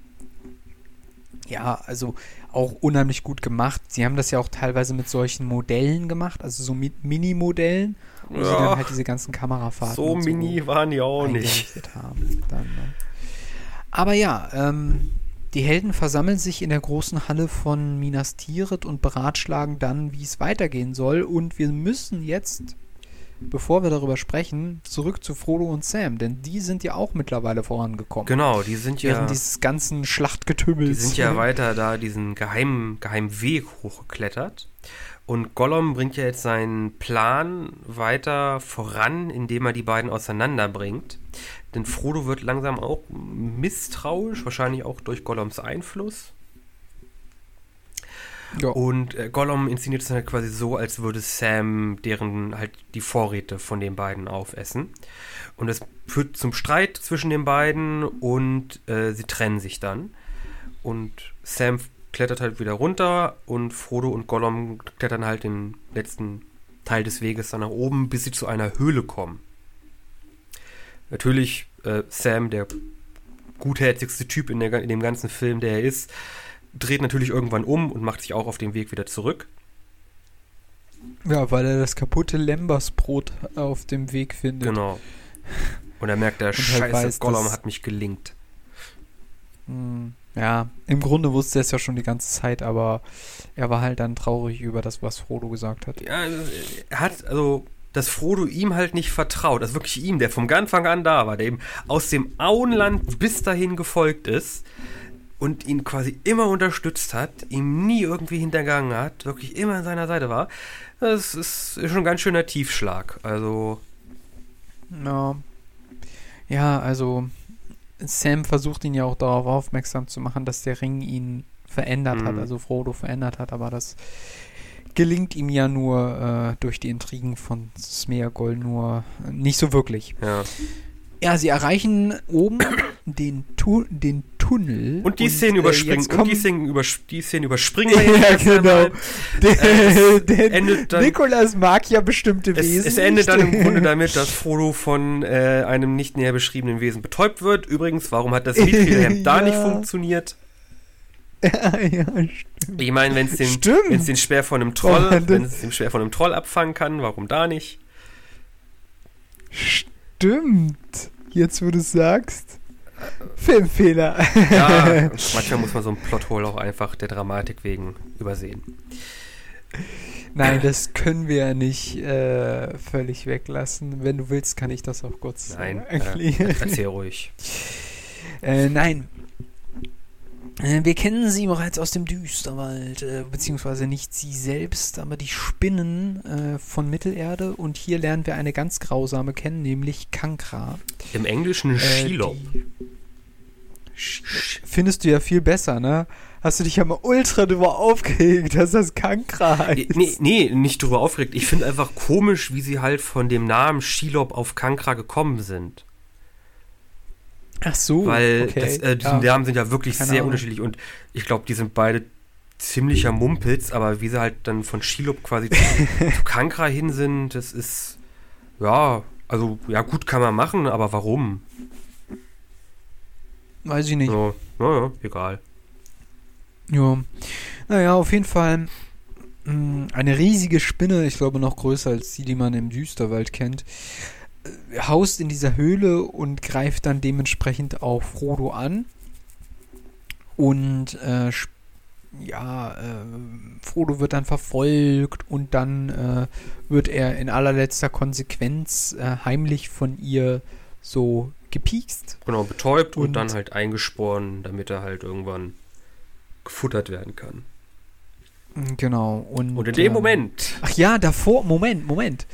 ja, also auch unheimlich gut gemacht. Sie haben das ja auch teilweise mit solchen Modellen gemacht, also so mit Mini-Modellen, wo ja, sie dann halt diese ganzen Kamerafahrten so mini so waren die auch nicht. Haben dann, ne? Aber ja, ähm, die Helden versammeln sich in der großen Halle von Minas Tirith und beratschlagen dann, wie es weitergehen soll. Und wir müssen jetzt bevor wir darüber sprechen, zurück zu Frodo und Sam, denn die sind ja auch mittlerweile vorangekommen. Genau, die sind ja. Während dieses ganzen Schlachtgetümmels. Die sind ja weiter da diesen geheimen, geheimen Weg hochgeklettert. Und Gollum bringt ja jetzt seinen Plan weiter voran, indem er die beiden auseinanderbringt. Denn Frodo wird langsam auch misstrauisch, wahrscheinlich auch durch Gollums Einfluss. Ja. Und äh, Gollum inszeniert es dann halt quasi so, als würde Sam deren halt die Vorräte von den beiden aufessen. Und es führt zum Streit zwischen den beiden und äh, sie trennen sich dann. Und Sam klettert halt wieder runter und Frodo und Gollum klettern halt den letzten Teil des Weges dann nach oben, bis sie zu einer Höhle kommen. Natürlich äh, Sam, der gutherzigste Typ in, der, in dem ganzen Film, der er ist, dreht natürlich irgendwann um und macht sich auch auf den Weg wieder zurück. Ja, weil er das kaputte Lembersbrot auf dem Weg findet. Genau. Und er merkt, der halt scheiße weiß, Gollum hat mich gelingt. Hm, Ja, im Grunde wusste er es ja schon die ganze Zeit, aber er war halt dann traurig über das, was Frodo gesagt hat. Ja, er hat, also, dass Frodo ihm halt nicht vertraut, dass wirklich ihm, der vom Anfang an da war, der eben aus dem Auenland bis dahin gefolgt ist und ihn quasi immer unterstützt hat, ihm nie irgendwie hintergangen hat, wirklich immer an seiner Seite war, das ist schon ein ganz schöner Tiefschlag. Also, Ja. Ja, also Sam versucht ihn ja auch darauf aufmerksam zu machen, dass der Ring ihn verändert hat, Mhm. also Frodo verändert hat, aber das gelingt ihm ja nur äh, durch die Intrigen von Smeagol nur nicht so wirklich. ja. Ja, sie erreichen oben den, tu den Tunnel. Und die Szene überspringen, jetzt und die Szene, übers die überspringen ja, genau. es endet dann- Nikolas mag ja bestimmte Es, Wesen. es endet nicht. dann im Grunde damit, dass Frodo von äh, einem nicht näher beschriebenen Wesen betäubt wird. Übrigens, warum hat das da Ja. nicht funktioniert? ja, ja, Ich meine, wenn es den, Stimmt. wenn's den Speer von einem Troll, Oh, wenn es den Speer von einem Troll abfangen kann, warum da nicht? Stimmt. Jetzt, wo du es sagst. Filmfehler. Ja, manchmal muss man so ein Plothole auch einfach der Dramatik wegen übersehen. Nein, das können wir ja nicht äh, völlig weglassen. Wenn du willst, kann ich das auch kurz Nein, äh, äh, erklären. erzähl ruhig. Äh, nein. Äh, Wir kennen sie bereits aus dem Düsterwald, äh, beziehungsweise nicht sie selbst, aber die Spinnen äh, von Mittelerde. Und hier lernen wir eine ganz grausame kennen, nämlich Kankra. Im Englischen Äh, Shiloh. die- Findest du ja viel besser, ne? Hast du dich ja mal ultra drüber aufgeregt, dass das Kankra heißt. Nee, nee, nicht drüber aufgeregt. Ich finde einfach komisch, wie sie halt von dem Namen Shelob auf Kankra gekommen sind. Ach so, Weil okay. das, äh, die ja. Namen sind ja wirklich Keine sehr Ahnung. unterschiedlich und ich glaube, die sind beide ziemlicher Mumpitz, aber wie sie halt dann von Shilob quasi zu, zu Kankra hin sind, das ist, ja, also, ja, gut kann man machen, aber warum? Weiß ich nicht. So, naja, egal. Ja. Naja, auf jeden Fall mh, eine riesige Spinne, ich glaube noch größer als die, die man im Düsterwald kennt, haust in dieser Höhle und greift dann dementsprechend auch Frodo an. Und äh, ja, äh, Frodo wird dann verfolgt und dann äh, wird er in allerletzter Konsequenz äh, heimlich von ihr so gepiekst. Genau, betäubt und, Und- dann halt eingesporen, damit er halt irgendwann gefuttert werden kann. Genau. Und, Und in dem ähm, Moment, Ach ja, davor, Moment, Moment.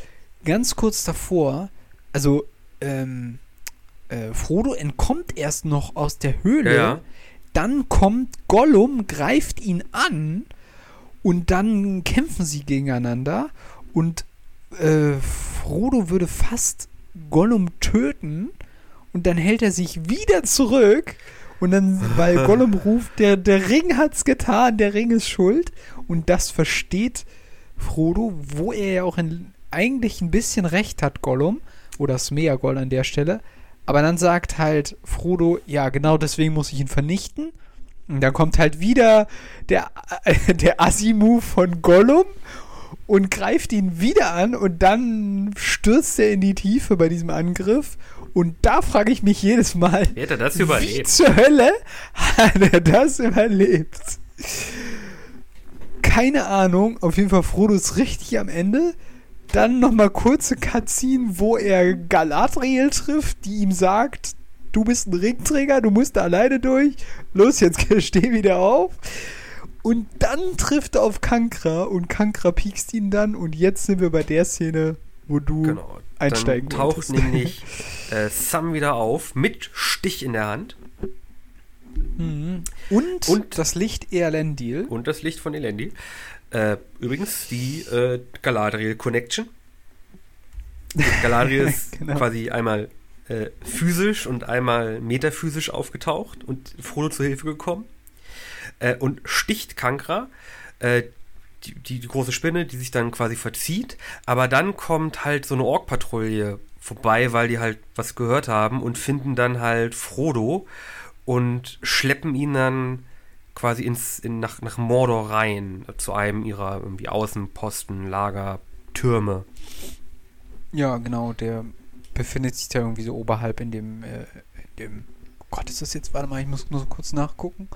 Ganz kurz davor, also ähm, äh, Frodo entkommt erst noch aus der Höhle, Ja, dann kommt Gollum, greift ihn an und dann kämpfen sie gegeneinander. Und äh, Frodo würde fast Gollum töten und dann hält er sich wieder zurück und dann, weil Gollum ruft, der, der Ring hat's getan, der Ring ist schuld. Und das versteht Frodo, wo er ja auch in, eigentlich ein bisschen recht hat, Gollum, oder Smeagol an der Stelle, aber dann sagt halt Frodo, ja, genau deswegen muss ich ihn vernichten. Und dann kommt halt wieder der, äh, der Assi-Move von Gollum und greift ihn wieder an und dann stürzt er in die Tiefe bei diesem Angriff. Und da frage ich mich jedes Mal, wie hätte er das wie überlebt? zur Hölle hat er das überlebt? Keine Ahnung. Auf jeden Fall Frodo ist richtig am Ende. Dann nochmal kurze Cutscene, wo er Galadriel trifft, die ihm sagt, du bist ein Ringträger, du musst da alleine durch. Los, jetzt steh wieder auf. Und dann trifft er auf Kankra und Kankra piekst ihn dann. Und jetzt sind wir bei der Szene, wo du Genau. einsteigen Dann taucht wolltest. nämlich äh, Sam wieder auf mit Stich in der Hand Mhm. Und, Und- das Licht Erlendil. und das Licht von Elendi. Äh, übrigens die äh, Galadriel Connection. Galadriel ist Genau. quasi einmal äh, physisch und einmal metaphysisch aufgetaucht und Frodo zur Hilfe gekommen. Äh, und sticht Kankra, äh, die, die, die große Spinne, die sich dann quasi verzieht. Aber dann kommt halt so eine Ork-Patrouille vorbei, weil die halt was gehört haben und finden dann halt Frodo und schleppen ihn dann quasi ins, in, nach, nach Mordor rein, zu einem ihrer irgendwie Außenposten, Lager, Türme. Ja, genau, der befindet sich da irgendwie so oberhalb in dem, äh, in dem, oh Gott, ist das jetzt, warte mal, ich muss nur so kurz nachgucken.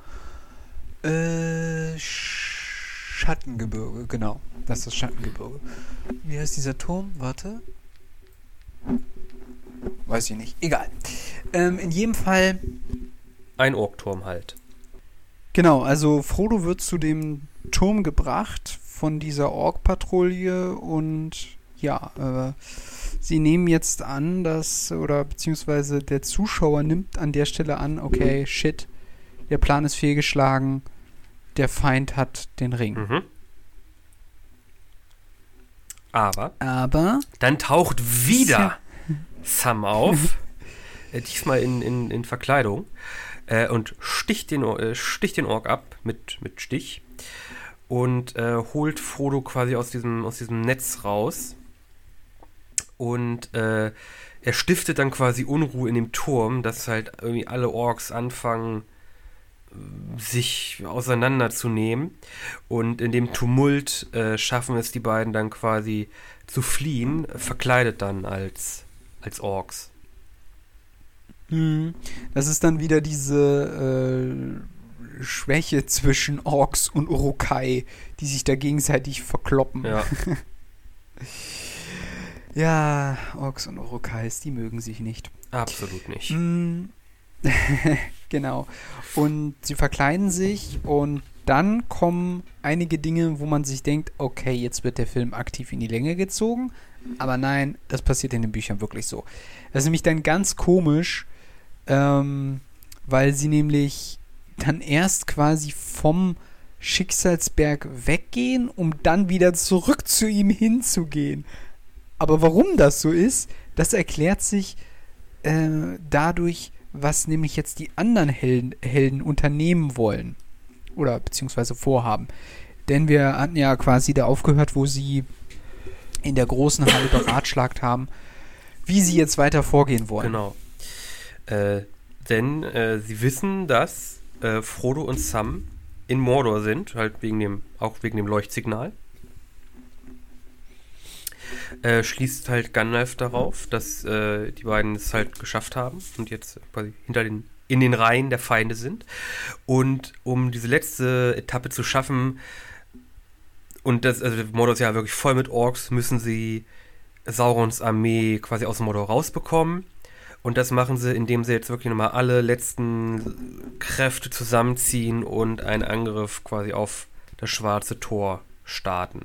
Äh, Schattengebirge, genau, das ist das Schattengebirge. Wie heißt dieser Turm? Warte. Weiß ich nicht, egal. Ähm, in jedem Fall. Ein Orkturm halt. Genau, also Frodo wird zu dem Turm gebracht von dieser Ork-Patrouille und ja, äh, sie nehmen jetzt an, dass, oder beziehungsweise der Zuschauer nimmt an der Stelle an, okay, shit, der Plan ist fehlgeschlagen, der Feind hat den Ring. Mhm. Aber, Aber dann taucht wieder Sam auf, äh, diesmal in, in, in Verkleidung, äh, und sticht den, äh, sticht den Ork ab mit, mit Stich und äh, holt Frodo quasi aus diesem, aus diesem Netz raus. Und äh, er stiftet dann quasi Unruhe in dem Turm, dass halt irgendwie alle Orks anfangen, sich auseinanderzunehmen. Und in dem Tumult äh, schaffen es die beiden dann quasi zu fliehen, verkleidet dann als, als Orks. Hm. Das ist dann wieder diese äh, Schwäche zwischen Orks und Urukai, die sich da gegenseitig verkloppen. Ja. ja, Orks und Urukais, die mögen sich nicht. Absolut nicht. Mm. genau. Und sie verkleiden sich und dann kommen einige Dinge, wo man sich denkt, okay, jetzt wird der Film aktiv in die Länge gezogen. Aber nein, das passiert in den Büchern wirklich so. Das ist nämlich dann ganz komisch, ähm, weil sie nämlich dann erst quasi vom Schicksalsberg weggehen, um dann wieder zurück zu ihm hinzugehen. Aber warum das so ist, das erklärt sich äh, dadurch, was nämlich jetzt die anderen Helden, Helden unternehmen wollen. Oder beziehungsweise vorhaben. Denn wir hatten ja quasi da aufgehört, wo sie in der großen Halle beratschlagt haben, wie sie jetzt weiter vorgehen wollen. Genau. Äh, denn äh, sie wissen, dass äh, Frodo und Sam in Mordor sind, halt wegen dem, auch wegen dem Leuchtsignal. Äh, schließt halt Gandalf darauf, dass äh, die beiden es halt geschafft haben und jetzt quasi hinter den in den Reihen der Feinde sind. Und um diese letzte Etappe zu schaffen, und das, also Mordor ist ja wirklich voll mit Orks, müssen sie Saurons Armee quasi aus Mordor rausbekommen. Und das machen sie, indem sie jetzt wirklich nochmal alle letzten Kräfte zusammenziehen und einen Angriff quasi auf das schwarze Tor starten.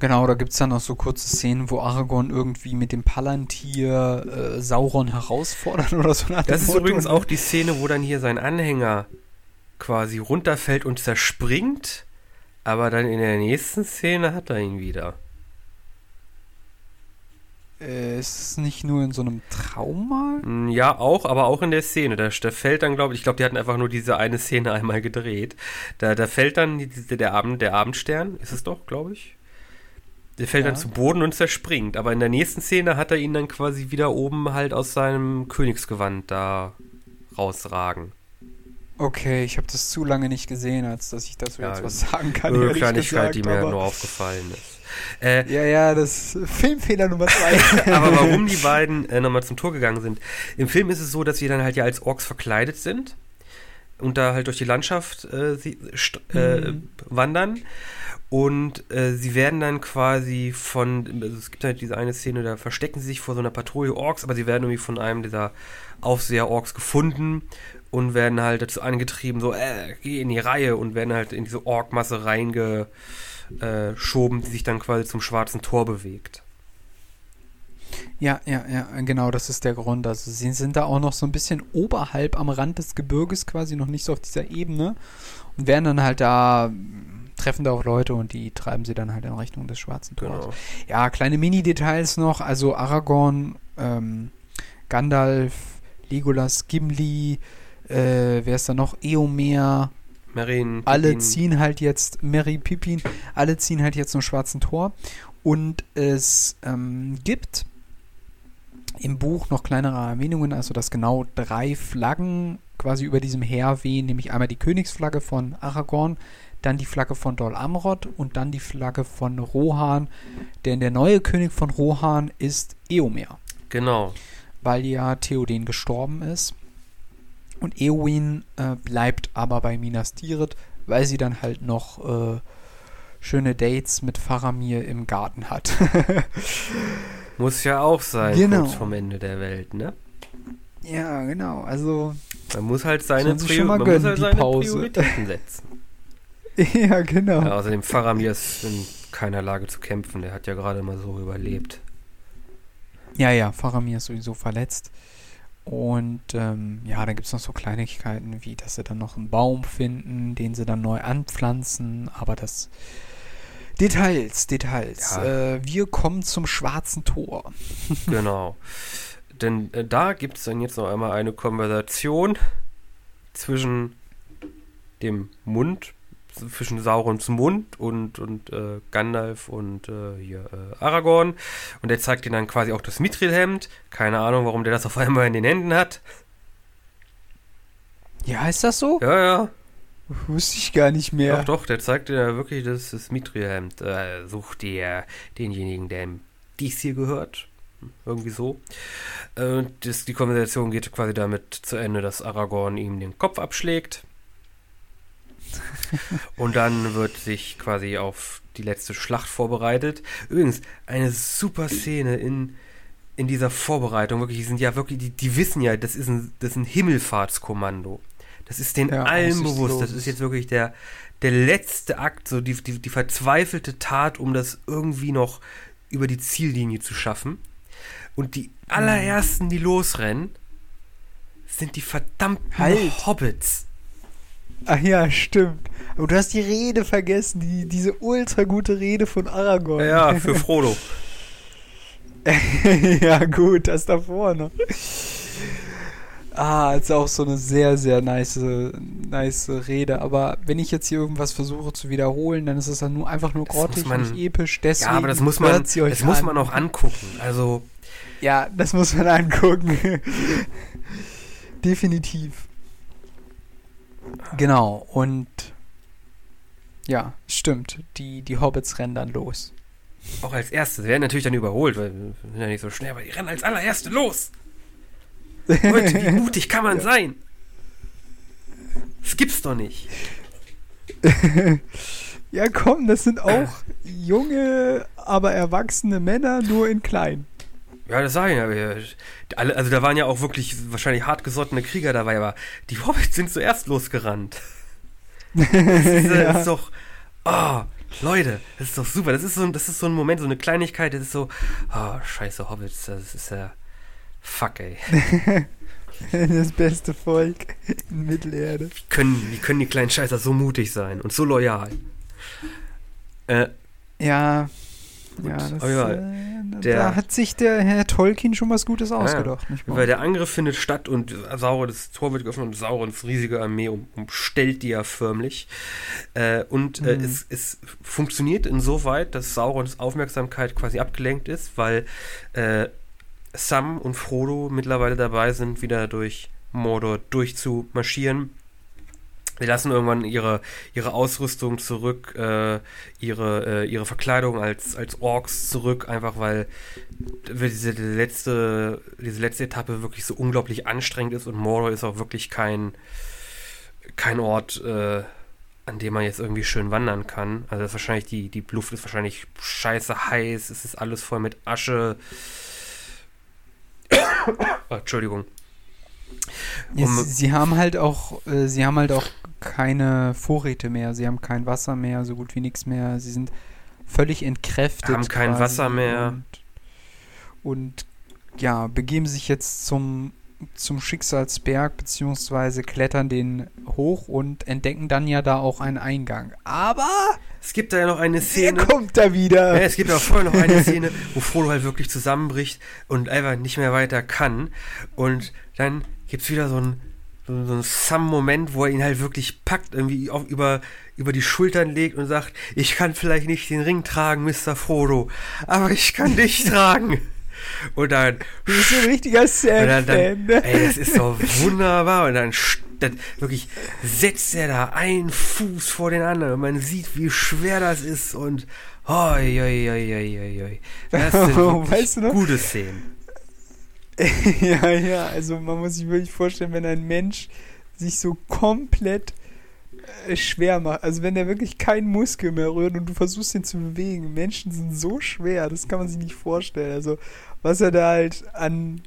Genau, da gibt es dann noch so kurze Szenen, wo Aragorn irgendwie mit dem Palantir äh, Sauron herausfordert oder so. Das ist Motto. übrigens auch die Szene, wo dann hier sein Anhänger quasi runterfällt und zerspringt, aber dann in der nächsten Szene hat er ihn wieder. Äh, ist es nicht nur in so einem Traum mal? Mm, ja, auch, aber auch in der Szene. Da, da fällt dann, glaube ich, ich glaube, die hatten einfach nur diese eine Szene einmal gedreht. Da, da fällt dann die, der, Abend, der Abendstern, ist es doch, glaube ich. Der fällt ja. dann zu Boden und zerspringt. Aber in der nächsten Szene hat er ihn dann quasi wieder oben halt aus seinem Königsgewand da rausragen. Okay, ich habe das zu lange nicht gesehen, als dass ich dazu ja, jetzt was sagen kann. Eine Kleinigkeit, die mir nur aufgefallen ist. Äh, ja, ja, das Filmfehler Nummer zwei. aber warum die beiden äh, nochmal zum Tor gegangen sind. Im Film ist es so, dass sie dann halt ja als Orks verkleidet sind und da halt durch die Landschaft äh, sie, äh, mhm. wandern. Und äh, sie werden dann quasi von, also es gibt halt diese eine Szene, da verstecken sie sich vor so einer Patrouille Orks, aber sie werden irgendwie von einem dieser Aufseher-Orks gefunden und werden halt dazu angetrieben, so, äh, geh in die Reihe und werden halt in diese Ork-Masse reingeschoben, die sich dann quasi zum schwarzen Tor bewegt. Ja, ja, ja, genau, das ist der Grund. Also sie sind da auch noch so ein bisschen oberhalb am Rand des Gebirges, quasi noch nicht so auf dieser Ebene und werden dann halt da treffen da auch Leute und die treiben sie dann halt in Richtung des Schwarzen Tors. Genau. Ja, kleine Mini-Details noch. Also Aragorn, ähm, Gandalf, Legolas, Gimli, äh, wer ist da noch? Eomer. Merin, alle ziehen halt jetzt, Mary Pippin, alle ziehen halt jetzt zum Schwarzen Tor. Und es ähm, gibt im Buch noch kleinere Erwähnungen, also dass genau drei Flaggen quasi über diesem Heer wehen, nämlich einmal die Königsflagge von Aragorn, dann die Flagge von Dol Amroth und dann die Flagge von Rohan, denn der neue König von Rohan ist Eomer. Genau. Weil ja Theoden gestorben ist. Und Eowyn äh, bleibt aber bei Minas Tirith, weil sie dann halt noch äh, schöne Dates mit Faramir im Garten hat. Muss ja auch sein, Genau. kurz vom Ende der Welt, ne? ja, genau. Also, Man muss halt seine, Prior man muss gönnen, halt die seine Pause. Prioritäten setzen. ja, genau. Ja, außerdem Faramir ist in keiner Lage zu kämpfen. Der hat ja gerade mal so überlebt. Ja, ja, Faramir ist sowieso verletzt. Und ähm, ja, dann gibt es noch so Kleinigkeiten, wie dass sie dann noch einen Baum finden, den sie dann neu anpflanzen. Aber das. Details, Details. Ja. Äh, wir kommen zum schwarzen Tor. Genau. Denn äh, da gibt es dann jetzt noch einmal eine Konversation zwischen dem Mund, zwischen Saurons Mund und, und äh, Gandalf und äh, hier äh, Aragorn. Und der zeigt ihnen dann quasi auch das Mithril-Hemd. Keine Ahnung, warum der das auf einmal in den Händen hat. Ja, ist das so? Ja, ja. Wusste ich gar nicht mehr. Doch, doch, der zeigt dir ja wirklich das, das Mithril-Hemd. Äh, such dir denjenigen, der ihm dies hier gehört. Irgendwie so. Äh, das, die Konversation geht quasi damit zu Ende, dass Aragorn ihm den Kopf abschlägt. Und dann wird sich quasi auf die letzte Schlacht vorbereitet. Übrigens, eine super Szene in, in dieser Vorbereitung. Wirklich, die sind ja wirklich, die, die wissen ja, das ist ein, das ist ein Himmelfahrtskommando. Das ist den Ja, allen bewusst. Das ist jetzt wirklich der, der letzte Akt, so die, die, die verzweifelte Tat, um das irgendwie noch über die Ziellinie zu schaffen. Und die allerersten, die losrennen, sind die verdammten Halt. Hobbits. Ach ja, stimmt. Aber du hast die Rede vergessen, die, diese ultra gute Rede von Aragorn. Ja, für Frodo. ja, gut, das davor noch. Ah, ist auch so eine sehr, sehr nice, nice Rede. Aber wenn ich jetzt hier irgendwas versuche zu wiederholen, dann ist es dann nur einfach nur grottig man- und nicht episch. Deswegen Ja, aber das muss man, das muss an. man auch angucken. Also, Ja, das muss man angucken. Definitiv. Genau, und ja, stimmt. Die, die Hobbits rennen dann los. auch als Erste. Sie werden natürlich dann überholt, weil wir sind ja nicht so schnell, aber die rennen als allererste los. Leute, wie mutig kann man sein? Das gibt's doch nicht. Ja, komm, das sind auch junge, aber erwachsene Männer, nur in klein. Ja, das sage ich ja. Also da waren ja auch wirklich wahrscheinlich hartgesottene Krieger dabei, aber die Hobbits sind zuerst losgerannt. Das ist, äh, das ist doch. Oh, Leute, das ist doch super. Das ist so, ein- das ist so ein Moment, so eine Kleinigkeit, das ist so. Oh, scheiße Hobbits, das ist ja. Fuck, ey. Das beste Volk in Mittelerde. Wie können, wie können die kleinen Scheißer so mutig sein und so loyal? Äh, Ja, Gut, ja, das, ja, äh, der- da hat sich der Herr Tolkien schon was Gutes ausgedacht, wahr? weil der Angriff findet statt und Sauron, das Tor wird geöffnet und Saurons riesige Armee um, umstellt die ja förmlich. Äh, und äh, Mhm. es, es funktioniert insoweit, dass Saurons Aufmerksamkeit quasi abgelenkt ist, weil äh, Sam und Frodo mittlerweile dabei sind, wieder durch Mordor durchzumarschieren. Sie lassen irgendwann ihre, ihre Ausrüstung zurück, äh, ihre, äh, ihre Verkleidung als, als Orks zurück, einfach weil diese letzte, diese letzte Etappe wirklich so unglaublich anstrengend ist und Mordor ist auch wirklich kein, kein Ort, äh, an dem man jetzt irgendwie schön wandern kann. Also das ist wahrscheinlich die, die Luft ist wahrscheinlich scheiße heiß, es ist alles voll mit Asche. oh, Entschuldigung. Ja, sie, sie haben halt auch, äh, sie haben halt auch keine Vorräte mehr. Sie haben kein Wasser mehr, so gut wie nichts mehr. Sie sind völlig entkräftet. Haben kein Wasser mehr. Und, und ja, begeben sich jetzt zum, zum Schicksalsberg, beziehungsweise klettern den hoch und entdecken dann ja da auch einen Eingang. Aber Es gibt da ja noch eine Szene. kommt da wieder? Ja, es gibt ja vorher noch eine Szene, wo Frodo halt wirklich zusammenbricht und einfach nicht mehr weiter kann. Und dann gibt es wieder so einen so, so einen Sam-Moment, wo er ihn halt wirklich packt, irgendwie auf, über, über die Schultern legt und sagt, ich kann vielleicht nicht den Ring tragen, Mr. Frodo, aber ich kann dich tragen. Und dann. Du bist so ein richtiger Sam-Fan, ne? Ey, das ist doch wunderbar. Und dann das, wirklich setzt er da einen Fuß vor den anderen und man sieht, wie schwer das ist und hoi, hoi, hoi, hoi, hoi. Das sind weißt du noch? gute Szenen. ja, ja, also man muss sich wirklich vorstellen, wenn ein Mensch sich so komplett äh, schwer macht, also wenn der wirklich keinen Muskel mehr rührt und du versuchst ihn zu bewegen, Menschen sind so schwer, das kann man sich nicht vorstellen. Also was er da halt an,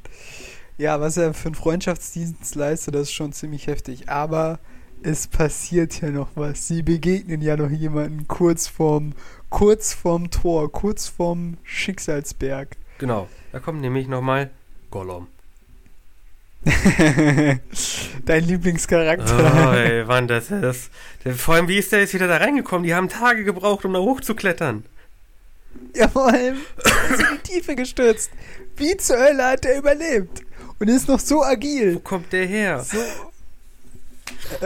ja, was er für einen Freundschaftsdienst leistet, das ist schon ziemlich heftig. Aber es passiert ja noch was. Sie begegnen ja noch jemanden kurz vorm, kurz vorm Tor, kurz vorm Schicksalsberg. Genau, da kommt nämlich nochmal Gollum. Dein Lieblingscharakter. Oh, ey, Mann, das ist. Vor allem, wie ist der jetzt wieder da reingekommen? Die haben Tage gebraucht, um da hochzuklettern. Ja, vor allem ist in die Tiefe gestürzt. Wie zur Hölle hat er überlebt? Und ist noch so agil. Wo kommt der her? So,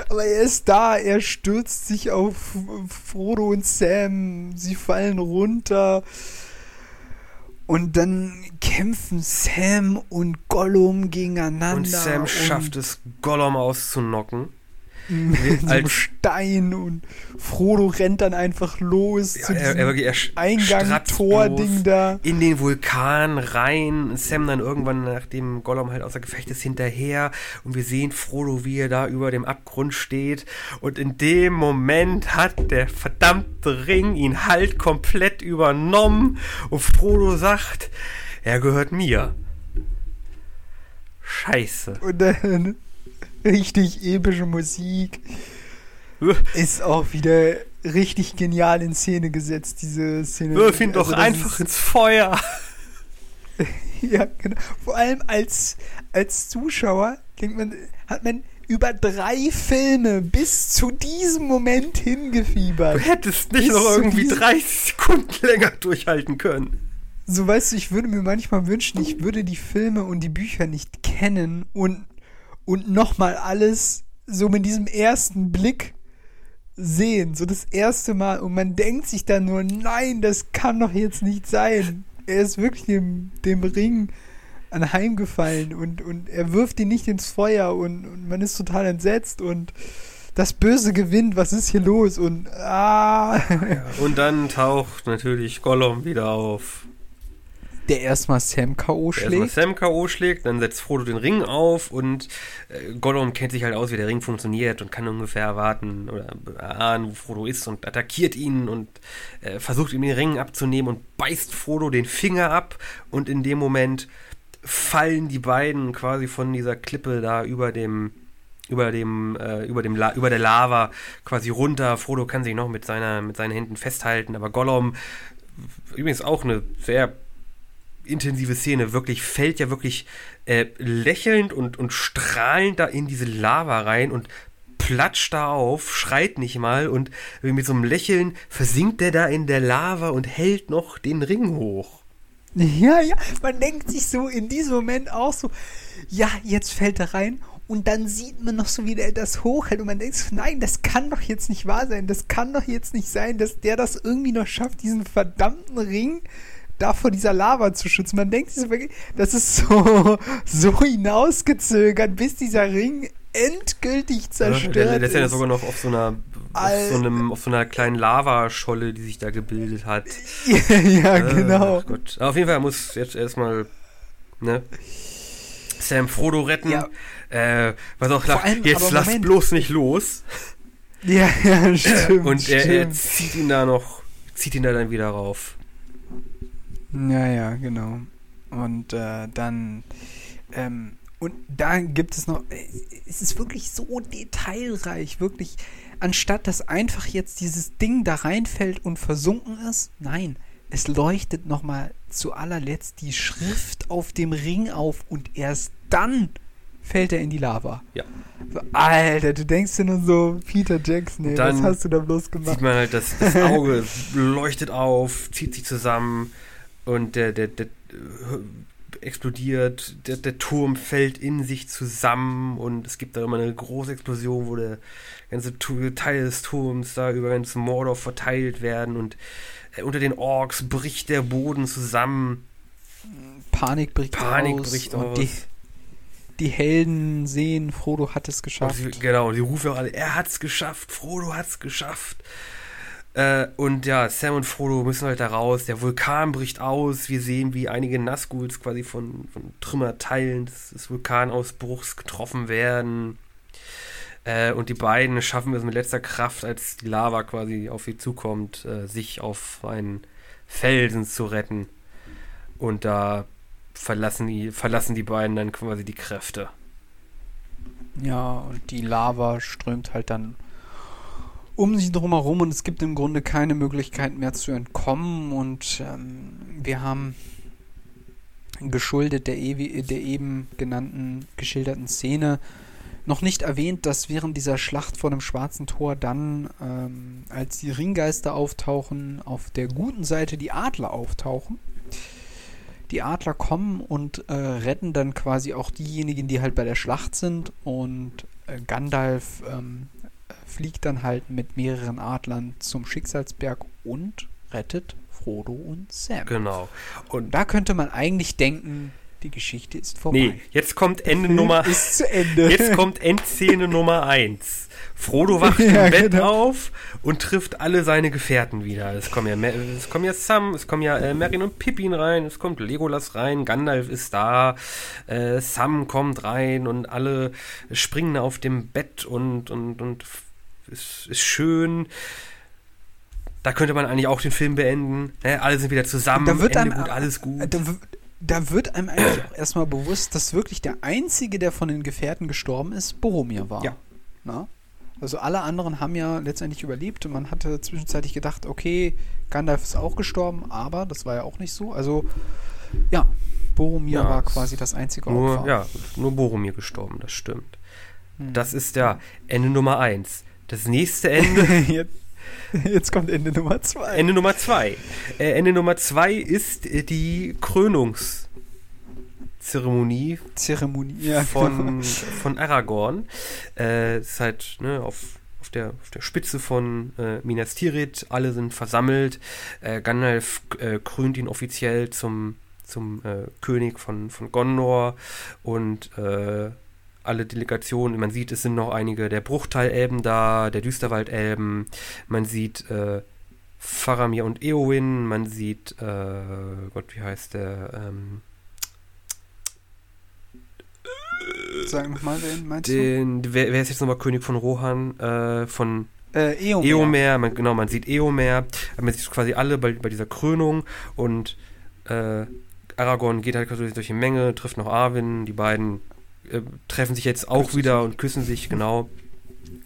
aber er ist da, er stürzt sich auf Frodo und Sam, sie fallen runter. Und dann kämpfen Sam und Gollum gegeneinander. Und Sam schafft es, Gollum auszunocken. Mit so einem Stein und Frodo rennt dann einfach los ja, zu diesem er, er, Eingang, Tor-Ding da. In den Vulkan rein. Sam dann irgendwann, nachdem Gollum halt außer Gefecht ist, hinterher. Und wir sehen Frodo, wie er da über dem Abgrund steht. Und in dem Moment hat der verdammte Ring ihn halt komplett übernommen. Und Frodo sagt, er gehört mir. Scheiße. Und dann richtig epische Musik. Ist auch wieder richtig genial in Szene gesetzt, diese Szene. Wirf ihn also doch einfach ins Feuer. ja, genau. Vor allem als, als Zuschauer denkt man, hat man über drei Filme bis zu diesem Moment hingefiebert. Du hättest nicht noch irgendwie 30 Sekunden länger durchhalten können. So weißt du, ich würde mir manchmal wünschen, ich würde die Filme und die Bücher nicht kennen und und nochmal alles so mit diesem ersten Blick sehen, so das erste Mal und man denkt sich dann nur, nein, das kann doch jetzt nicht sein. Er ist wirklich dem, dem Ring anheimgefallen und, und er wirft ihn nicht ins Feuer und, und man ist total entsetzt und das Böse gewinnt, was ist hier los? Und ah. Und dann taucht natürlich Gollum wieder auf. Der erstmal Sam K.O. schlägt. Erstmal Sam K.O. schlägt, dann setzt Frodo den Ring auf und äh, Gollum kennt sich halt aus, wie der Ring funktioniert und kann ungefähr erwarten oder erahnen, wo Frodo ist und attackiert ihn und äh, versucht ihm den Ring abzunehmen und beißt Frodo den Finger ab und in dem Moment fallen die beiden quasi von dieser Klippe da über dem über dem äh, über dem La über der Lava quasi runter. Frodo kann sich noch mit seiner mit seinen Händen festhalten, aber Gollum übrigens auch eine sehr intensive Szene, wirklich fällt ja wirklich äh, lächelnd und, und strahlend da in diese Lava rein und platscht da auf, schreit nicht mal und mit so einem Lächeln versinkt er da in der Lava und hält noch den Ring hoch. Ja, ja, man denkt sich so in diesem Moment auch so, ja, jetzt fällt er rein und dann sieht man noch so, wie der das hochhält und man denkt so, nein, das kann doch jetzt nicht wahr sein, das kann doch jetzt nicht sein, dass der das irgendwie noch schafft, diesen verdammten Ring da vor dieser Lava zu schützen. Man denkt sich wirklich, das ist so, so hinausgezögert, bis dieser Ring endgültig zerstört ja, der, ist. ja sogar noch auf so einer auf so, einem, auf so einer kleinen Lavascholle, die sich da gebildet hat. ja, ja äh, genau. Gott. auf jeden Fall muss jetzt erstmal ne, Sam Frodo retten. Ja. Äh, was auch klar, jetzt lass Moment. bloß nicht los. Ja, ja, stimmt. Und er, er zieht ihn da noch, zieht ihn da dann wieder rauf. Ja, ja, genau. Und äh, dann, ähm, und da gibt es noch, äh, es ist wirklich so detailreich, wirklich, anstatt dass einfach jetzt dieses Ding da reinfällt und versunken ist, nein, es leuchtet nochmal zu allerletzt die Schrift auf dem Ring auf und erst dann fällt er in die Lava. Ja. Alter, du denkst dir nur so, Peter Jackson, ey, was hast du da bloß gemacht? Sieht man halt, das, das Auge leuchtet auf, zieht sich zusammen und der, der, der äh, explodiert, der, der Turm fällt in sich zusammen und es gibt da immer eine große Explosion, wo der ganze Teil des Turms da über ganz Mordor verteilt werden und äh, unter den Orks bricht der Boden zusammen. Panik bricht Panik aus. bricht und aus. Die, die Helden sehen, Frodo hat es Und geschafft. sie, genau, die rufen auch alle, er hat's geschafft, Frodo hat's geschafft. Äh, und ja, Sam und Frodo müssen halt da raus. Der Vulkan bricht aus. Wir sehen, wie einige Nazguls quasi von, von Trümmerteilen des, des Vulkanausbruchs getroffen werden. Äh, und die beiden schaffen es mit letzter Kraft, als die Lava quasi auf sie zukommt, äh, sich auf einen Felsen zu retten. Und da verlassen die, verlassen die beiden dann quasi die Kräfte. Ja, und die Lava strömt halt dann um sie drumherum und es gibt im Grunde keine Möglichkeit mehr zu entkommen und ähm, wir haben geschuldet der, der eben genannten geschilderten Szene noch nicht erwähnt, dass während dieser Schlacht vor dem Schwarzen Tor dann, ähm, als die Ringgeister auftauchen, auf der guten Seite die Adler auftauchen. Die Adler kommen und äh, retten dann quasi auch diejenigen, die halt bei der Schlacht sind und äh, Gandalf ähm, fliegt dann halt mit mehreren Adlern zum Schicksalsberg und rettet Frodo und Sam. Genau. Und Da könnte man eigentlich denken, die Geschichte ist vorbei. Nee, jetzt kommt Ende Nummer. ist zu Ende. Jetzt kommt Endszene Nummer 1. Frodo wacht Ja, im Bett genau. auf und trifft alle seine Gefährten wieder. Es kommen ja, es kommen ja Sam, es kommen ja äh, Merrin und Pippin rein, es kommt Legolas rein, Gandalf ist da, äh, Sam kommt rein und alle springen auf dem Bett und, und, und ist, ist schön. Da könnte man eigentlich auch den Film beenden. Ne? Alle sind wieder zusammen, Da wird Ende einem- gut, alles gut. Da, da wird einem eigentlich auch erstmal bewusst, dass wirklich der Einzige, der von den Gefährten gestorben ist, Boromir war. Ja. Na? Also alle anderen haben ja letztendlich überlebt und man hatte zwischenzeitlich gedacht, okay, Gandalf ist auch gestorben, aber das war ja auch nicht so. Also ja, Boromir Ja, war quasi das einzige Nur, Opfer. ja, nur Boromir gestorben, das stimmt. Hm. Das ist ja Ende Nummer 1. Das nächste Ende, jetzt, jetzt kommt Ende Nummer zwei. Ende Nummer 2. Äh, Ende Nummer 2 ist äh, die Krönungszeremonie Zeremonie. Ja, von, von Aragorn. Äh, ist halt ne, auf, auf, der, auf der Spitze von äh, Minas Tirith. Alle sind versammelt. Äh, Gandalf äh, krönt ihn offiziell zum, zum äh, König von, von Gondor. Und äh, alle Delegationen, man sieht, es sind noch einige der Bruchteilelben da, der Düsterwaldelben. Man sieht äh, Faramir und Eowyn. Man sieht, äh, Gott, wie heißt der? Ähm, Sag nochmal, wen meinst den, wer, wer ist jetzt nochmal König von Rohan? Äh, von du? Äh, Eomer. Eomer, man, genau, man sieht Eomer, man sieht quasi alle bei, bei dieser Krönung und äh, Aragorn geht halt quasi durch die Menge, trifft noch Arwen, die beiden äh, treffen sich jetzt auch Küssen wieder und küssen sich, genau.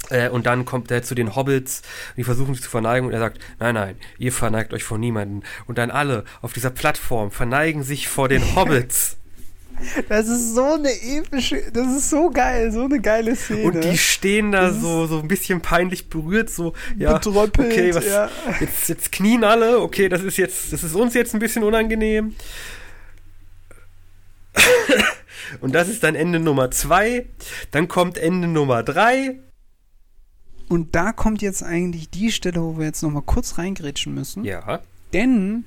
Äh, und dann kommt er zu den Hobbits, die versuchen sich zu verneigen und er sagt, nein, nein, ihr verneigt euch vor niemanden. Und dann alle auf dieser Plattform verneigen sich vor den Hobbits. Das ist so eine epische, das ist so geil, so eine geile Szene. Und die stehen da Das so, so ein bisschen peinlich berührt, so, ja, Betröppelt, okay, was, ja. jetzt, jetzt knien alle, okay, das ist jetzt, das ist uns jetzt ein bisschen unangenehm. Und das ist dann Ende Nummer zwei. Dann kommt Ende Nummer drei. Und da kommt jetzt eigentlich die Stelle, wo wir jetzt nochmal kurz reingrätschen müssen. Ja. Denn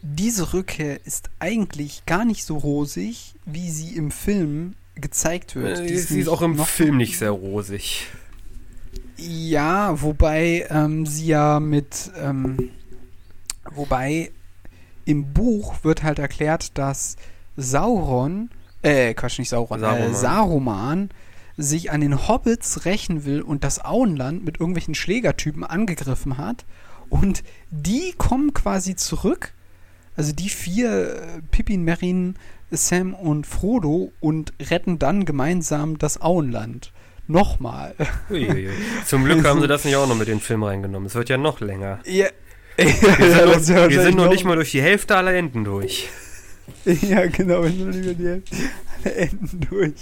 diese Rückkehr ist eigentlich gar nicht so rosig, wie sie im Film gezeigt wird. Äh, Sie ist auch im Film nicht sehr rosig. Ja, wobei ähm, sie ja mit, ähm, wobei im Buch wird halt erklärt, dass Sauron, äh, Quatsch, nicht Sauron, Saruman. Äh, Saruman sich an den Hobbits rächen will und das Auenland mit irgendwelchen Schlägertypen angegriffen hat. Und die kommen quasi zurück, also die vier, äh, Pippin, Merrin, Sam und Frodo, und retten dann gemeinsam das Auenland. Nochmal. Uiuiui. Zum Glück haben sie das nicht auch noch mit den Film reingenommen. Es wird ja noch länger. Ja. Wir sind, noch, wir sind noch nicht mal durch die Hälfte aller Enden durch. Ja, genau, noch nicht mehr die Enden durch.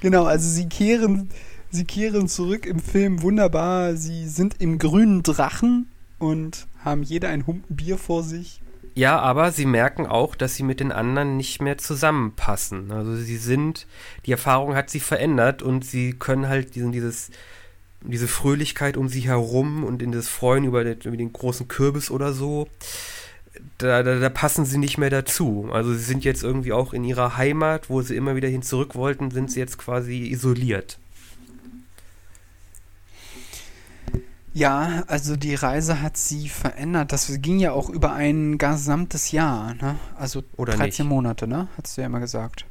Genau, also sie kehren, sie kehren zurück im Film wunderbar. Sie sind im grünen Drachen und haben jeder ein Humpen Bier vor sich. Ja, aber sie merken auch, dass sie mit den anderen nicht mehr zusammenpassen. Also sie sind, die Erfahrung hat sie verändert und sie können halt diesen, dieses, diese Fröhlichkeit um sie herum und in das Freuen über den, über den großen Kürbis oder so, da, da, da, passen sie nicht mehr dazu. Also sie sind jetzt irgendwie auch in ihrer Heimat, wo sie immer wieder hin zurück wollten, sind sie jetzt quasi isoliert. Ja, also die Reise hat sie verändert. Das ging ja auch über ein gesamtes Jahr, ne? Also Oder 13 nicht. Monate, ne? Hast du ja immer gesagt.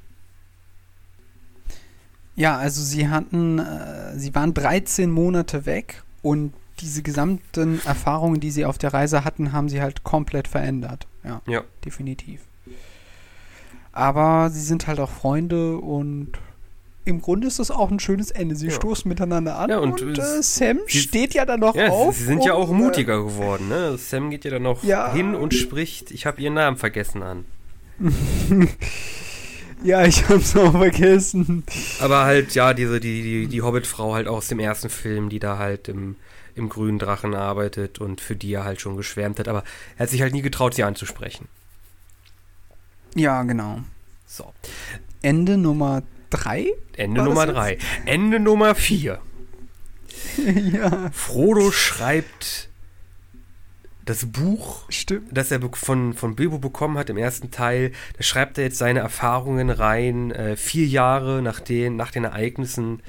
Ja, also sie hatten, äh, sie waren 13 Monate weg und diese gesamten Erfahrungen, die sie auf der Reise hatten, haben sie halt komplett verändert. Ja, Ja. definitiv. Aber sie sind halt auch Freunde und im Grunde ist das auch ein schönes Ende. Sie Ja. stoßen miteinander an Ja, und, und, äh, äh, Sam sie- steht ja dann noch Ja, auf. sie sind ja auch mutiger geworden, ne? Sam geht ja dann noch Ja. hin und spricht, ich habe ihren Namen vergessen an. Äh, ja, ich hab's auch vergessen. Aber halt, ja, diese, die, die, die Hobbit-Frau halt aus dem ersten Film, die da halt im, im grünen Drachen arbeitet und für die er halt schon geschwärmt hat, aber er hat sich halt nie getraut, sie anzusprechen. Ja, genau. So. Ende Nummer drei? Ende Nummer jetzt? drei. Ende Nummer vier. ja, Frodo schreibt das Buch, stimmt. das er von, von Bilbo bekommen hat im ersten Teil. Da schreibt er jetzt seine Erfahrungen rein. Äh, vier Jahre nach den, nach den Ereignissen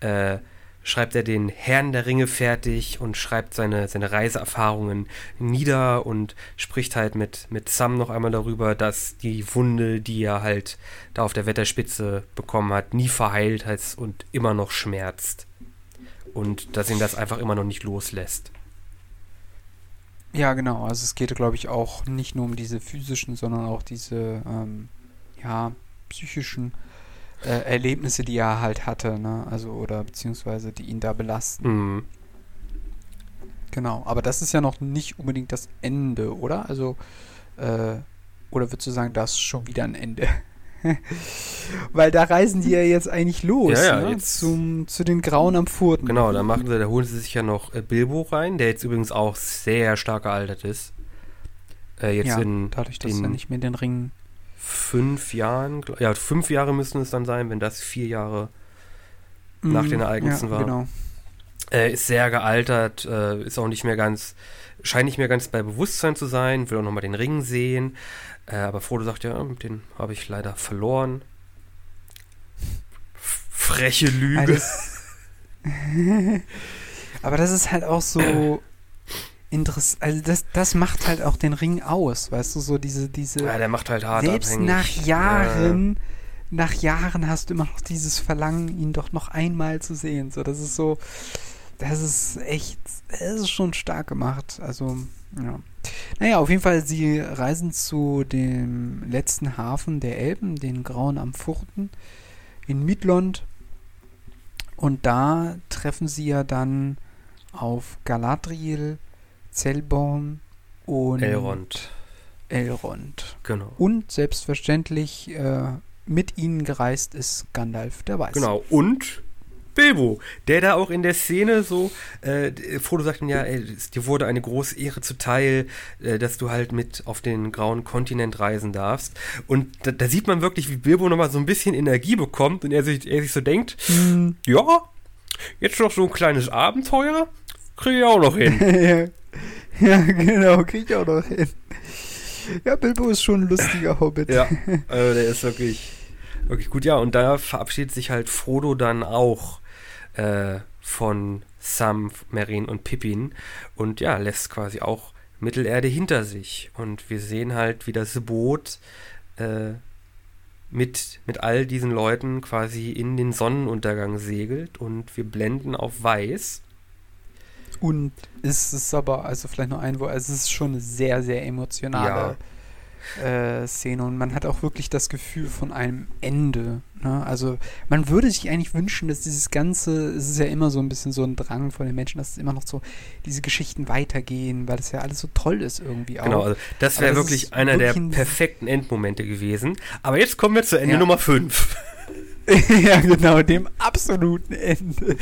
äh, schreibt er den Herrn der Ringe fertig und schreibt seine, seine Reiseerfahrungen nieder und spricht halt mit, mit Sam noch einmal darüber, dass die Wunde, die er halt da auf der Wetterspitze bekommen hat, nie verheilt hat und immer noch schmerzt. Und dass ihn das einfach immer noch nicht loslässt. Ja, genau. Also es geht, glaube ich, auch nicht nur um diese physischen, sondern auch diese, ähm, ja, psychischen äh, Erlebnisse, die er halt hatte, ne? Also, oder beziehungsweise die ihn da belasten. Mhm. Genau. Aber das ist ja noch nicht unbedingt das Ende, oder? Also, äh, oder würdest du sagen, das ist schon wieder ein Ende? Weil da reisen die ja jetzt eigentlich los, Ja, ja, ne? jetzt- Zum, zu den Grauen am Furten. Genau, da machen sie, da holen sie sich ja noch äh, Bilbo rein, der jetzt übrigens auch sehr stark gealtert ist. Äh, jetzt ja, in dadurch, dass den er nicht mehr den Ring fünf Jahren, ja, fünf Jahre müssen es dann sein, wenn das vier Jahre nach den Mm, Ereignissen ja, war. Genau. äh, ist sehr gealtert, äh, ist auch nicht mehr ganz, scheint nicht mehr ganz bei Bewusstsein zu sein, will auch nochmal den Ring sehen. Äh, aber Frodo sagt ja, den habe ich leider verloren. Freche Lüge. Alles. Aber das ist halt auch so interessant. Also das, das macht halt auch den Ring aus, weißt du, so diese, diese. ja, der macht halt hart selbst abhängig. nach Jahren, nach Jahren hast du immer noch dieses Verlangen, ihn doch noch einmal zu sehen. So, das ist so, das ist echt, das ist schon stark gemacht. Also, ja. Naja, auf jeden Fall, sie reisen zu dem letzten Hafen der Elben, den Grauen am Furten, in Midlond. Und da treffen sie ja dann auf Galadriel, Celeborn und Elrond, Elrond. genau. Und selbstverständlich äh, mit ihnen gereist ist Gandalf der Weiße. Genau, und Bilbo, der da auch in der Szene so, äh, Frodo sagt ihm ja, ey, es- dir wurde eine große Ehre zuteil, äh, dass du halt mit auf den grauen Kontinent reisen darfst. Und da, da sieht man wirklich, wie Bilbo nochmal so ein bisschen Energie bekommt und er sich, er sich so denkt, Hm, ja, jetzt noch so ein kleines Abenteuer, kriege ich auch noch hin. ja, genau, krieg ich auch noch hin. Ja, Bilbo ist schon ein lustiger Hobbit. ja, also der ist wirklich, wirklich gut. Ja, und da verabschiedet sich halt Frodo dann auch äh, von Sam, Merin und Pippin und ja, lässt quasi auch Mittelerde hinter sich. Und wir sehen halt, wie das Boot äh, mit, mit all diesen Leuten quasi in den Sonnenuntergang segelt und wir blenden auf weiß. Und es ist aber, also vielleicht noch ein Wort, also es ist schon eine sehr, sehr emotionale äh, Szene und man hat auch wirklich das Gefühl von einem Ende. Ne? Also man würde sich eigentlich wünschen, dass dieses Ganze, es ist ja immer so ein bisschen so ein Drang von den Menschen, dass es immer noch so diese Geschichten weitergehen, weil das ja alles so toll ist irgendwie auch. Genau, also das wäre wirklich einer der wirklich ein- perfekten Endmomente gewesen. Aber jetzt kommen wir zu Ende Ja. Nummer 5. ja, genau, dem absoluten Ende.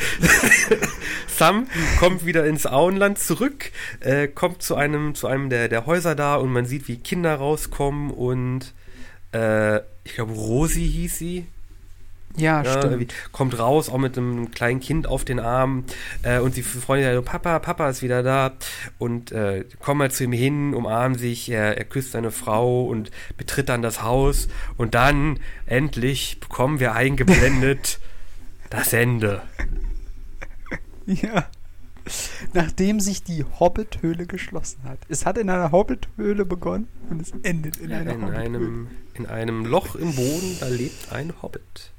Sam kommt wieder ins Auenland zurück, äh, kommt zu einem, zu einem der, der Häuser da und man sieht, wie Kinder rauskommen und äh, ich glaube, Rosi hieß sie. Ja, Ja, stimmt. kommt raus, auch mit einem kleinen Kind auf den Arm äh, und die Freundin sagt, so, Papa, Papa ist wieder da und äh, kommen mal zu ihm hin, umarmen sich, er, er küsst seine Frau und betritt dann das Haus und dann endlich bekommen wir eingeblendet das Ende. Ja. Nachdem sich die Hobbit-Höhle geschlossen hat. Es hat in einer Hobbit-Höhle begonnen und es endet in einer In Hobbit-Höhle. einem, in einem Loch im Boden, da lebt ein Hobbit.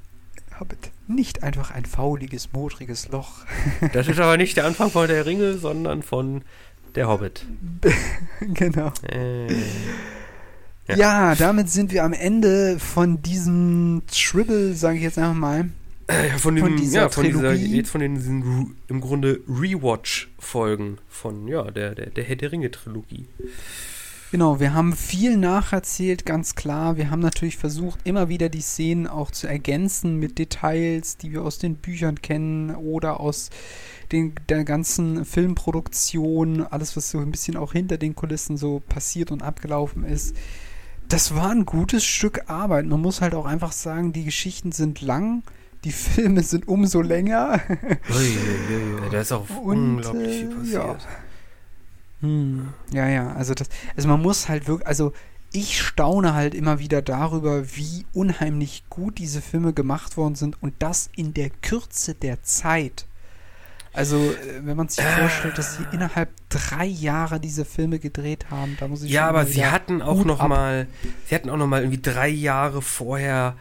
Hobbit. Nicht einfach ein fauliges, modriges Loch. Das ist aber nicht der Anfang von der Ringe, sondern von der Hobbit. genau. Äh, Ja. Ja. damit sind wir am Ende von diesem Tribble, sage ich jetzt einfach mal. Ja, von, Von diesem, dieser ja, von dieser, Trilogie. jetzt von den diesen, im Grunde Rewatch-Folgen von, ja, der, der, der Herr der Ringe-Trilogie. Genau, wir haben viel nacherzählt, ganz klar. Wir haben natürlich versucht, immer wieder die Szenen auch zu ergänzen mit Details, die wir aus den Büchern kennen oder aus den, der ganzen Filmproduktion, alles, was so ein bisschen auch hinter den Kulissen so passiert und abgelaufen ist. Das war ein gutes Stück Arbeit. Man muss halt auch einfach sagen, die Geschichten sind lang, die Filme sind umso länger. Uiuiui, da ist auch Und, unglaublich viel äh, passiert. ja. Hm, ja, ja, also das, also man muss halt wirklich, also ich staune halt immer wieder darüber, wie unheimlich gut diese Filme gemacht worden sind und das in der Kürze der Zeit. Also, äh, wenn man sich vorstellt, dass sie innerhalb drei Jahre diese Filme gedreht haben, da muss ich Ja, schon aber sie hatten auch noch ab. mal, sie hatten auch noch mal irgendwie drei Jahre vorher,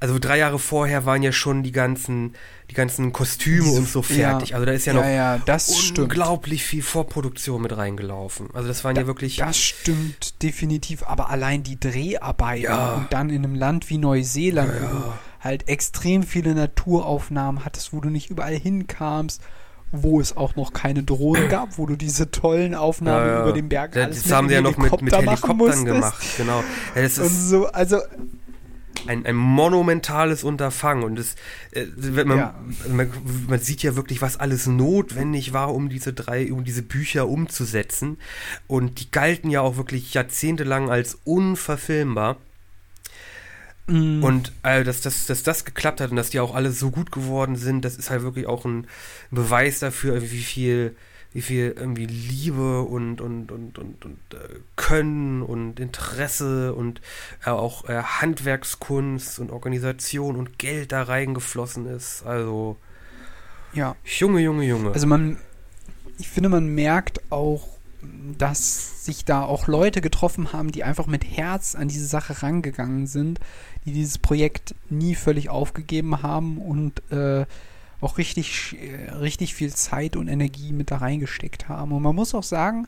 also drei Jahre vorher waren ja schon die ganzen, die ganzen Kostüme und so fertig. ja. also da ist ja ja, noch ja, das stimmt. unglaublich viel Vorproduktion mit reingelaufen. Also das waren ja wirklich. Das stimmt definitiv, aber allein die Dreharbeiten und dann in einem Land wie Neuseeland, wo du halt extrem viele Naturaufnahmen hattest, wo du nicht überall hinkamst, wo es auch noch keine Drohnen gab, wo du diese tollen Aufnahmen Ja, ja. über den Berg Das, alles das haben sie ja noch mit, mit Helikoptern gemacht, genau. Ja, Und so, also ein, ein monumentales Unterfangen und das, äh, man, Ja. man, man sieht ja wirklich, was alles notwendig war, um diese drei, um diese Bücher umzusetzen. Und die galten ja auch wirklich jahrzehntelang als unverfilmbar. mh, Und äh, dass, dass, dass das geklappt hat und dass die auch alle so gut geworden sind, das ist halt wirklich auch ein Beweis dafür, wie viel, wie viel irgendwie Liebe und, und, und, und, und äh, Können und Interesse und äh, auch äh, Handwerkskunst und Organisation und Geld da reingeflossen ist. Also, ja. Junge, Junge, Junge. Also man, ich finde, man merkt auch, dass sich da auch Leute getroffen haben, die einfach mit Herz an diese Sache rangegangen sind, die dieses Projekt nie völlig aufgegeben haben und äh, auch richtig, äh, richtig viel Zeit und Energie mit da reingesteckt haben. Und man muss auch sagen,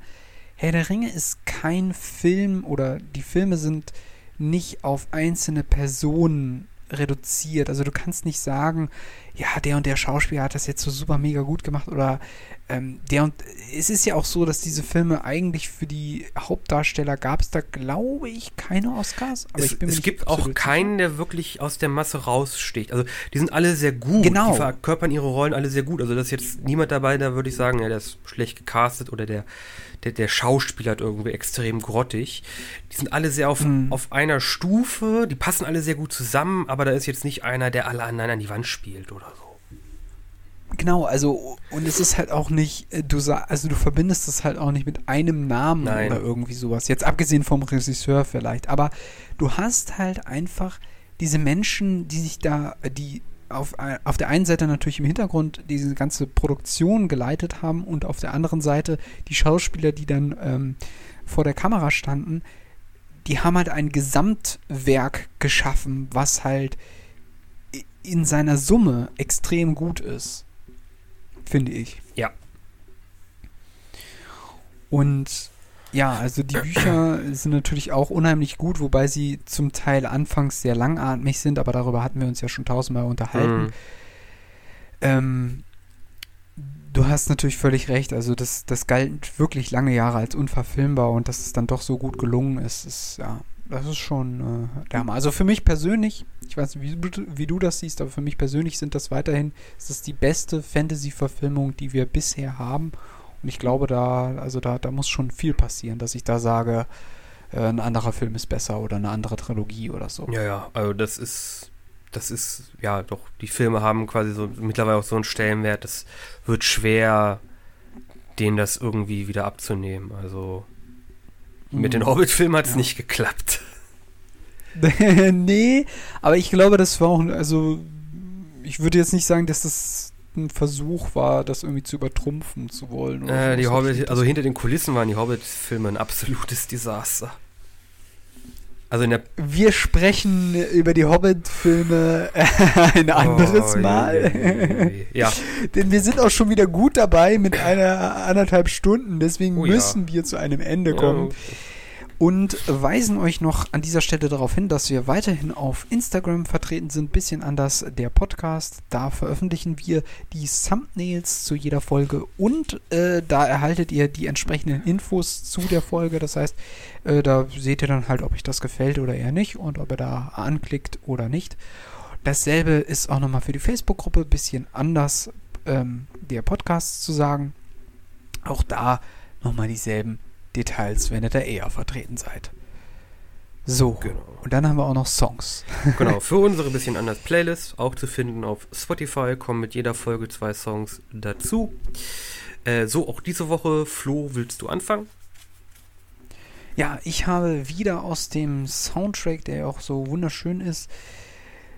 Herr der Ringe ist kein Film oder die Filme sind nicht auf einzelne Personen reduziert. Also du kannst nicht sagen, ja, der und der Schauspieler hat das jetzt so super mega gut gemacht oder ähm, der und es ist ja auch so, dass diese Filme eigentlich für die Hauptdarsteller gab es da, glaube ich, keine Oscars. Aber es, ich bin es gibt auch keinen, der wirklich aus der Masse raussticht. Also die sind alle sehr gut. Genau. Die verkörpern ihre Rollen alle sehr gut. Also da ist jetzt niemand dabei, da würde ich sagen, ja, der ist schlecht gecastet oder der, der, der Schauspieler hat irgendwie extrem grottig. Die sind alle sehr auf, Mhm. auf einer Stufe, die passen alle sehr gut zusammen, aber da ist jetzt nicht einer, der alle anderen an die Wand spielt oder so. Genau, also und es ist halt auch nicht, äh, du also du verbindest das halt auch nicht mit einem Namen Nein. oder irgendwie sowas. Jetzt abgesehen vom Regisseur vielleicht, aber du hast halt einfach diese Menschen, die sich da, die auf, auf der einen Seite natürlich im Hintergrund diese ganze Produktion geleitet haben und auf der anderen Seite die Schauspieler, die dann ähm, vor der Kamera standen, die haben halt ein Gesamtwerk geschaffen, was halt in seiner Summe extrem gut ist. Finde ich. Ja. Und ja, also die Bücher sind natürlich auch unheimlich gut, wobei sie zum Teil anfangs sehr langatmig sind, aber darüber hatten wir uns ja schon tausendmal unterhalten. Mhm. Ähm, du hast natürlich völlig recht. Also das, das galt wirklich lange Jahre als unverfilmbar und dass es dann doch so gut gelungen ist, ist ja, das ist schon äh, der Hammer. Also für mich persönlich, ich weiß nicht, wie, du- wie du das siehst, aber für mich persönlich sind das weiterhin, ist das die beste Fantasy-Verfilmung, die wir bisher haben. Und ich glaube, da, also da, da muss schon viel passieren, dass ich da sage, äh, ein anderer Film ist besser oder eine andere Trilogie oder so. Ja, ja, also das ist das ist, ja, doch, die Filme haben quasi so mittlerweile auch so einen Stellenwert, das wird schwer, denen das irgendwie wieder abzunehmen. Also mit den Hobbit-Filmen hat es Ja. nicht geklappt. nee, aber ich glaube, das war auch, also ich würde jetzt nicht sagen, dass das ein Versuch war, das irgendwie zu übertrumpfen zu wollen. Äh, die. Hobbit, also hinter den Kulissen waren die Hobbit-Filme ein absolutes Desaster. Also in der Wir sprechen über die Hobbit-Filme ein anderes Oh, Mal. je, je, je. Ja, Denn wir sind auch schon wieder gut dabei mit einer anderthalb Stunden. Deswegen Oh ja. müssen wir zu einem Ende kommen. Und weisen euch noch an dieser Stelle darauf hin, dass wir weiterhin auf Instagram vertreten sind. Bisschen anders der Podcast. Da veröffentlichen wir die Thumbnails zu jeder Folge und äh, da erhaltet ihr die entsprechenden Infos zu der Folge. Das heißt, äh, da seht ihr dann halt, ob euch das gefällt oder eher nicht und ob ihr da anklickt oder nicht. Dasselbe ist auch nochmal für die Facebook-Gruppe. Bisschen anders ähm, der Podcast zu sagen. Auch da nochmal dieselben Details, wenn ihr da eher vertreten seid. So, Genau. und dann haben wir auch noch Songs. Genau, für unsere bisschen anders Playlist, auch zu finden auf Spotify, kommen mit jeder Folge zwei Songs dazu. Äh, so, auch diese Woche, Flo, willst du anfangen? Ja, ich habe wieder aus dem Soundtrack, der ja auch so wunderschön ist,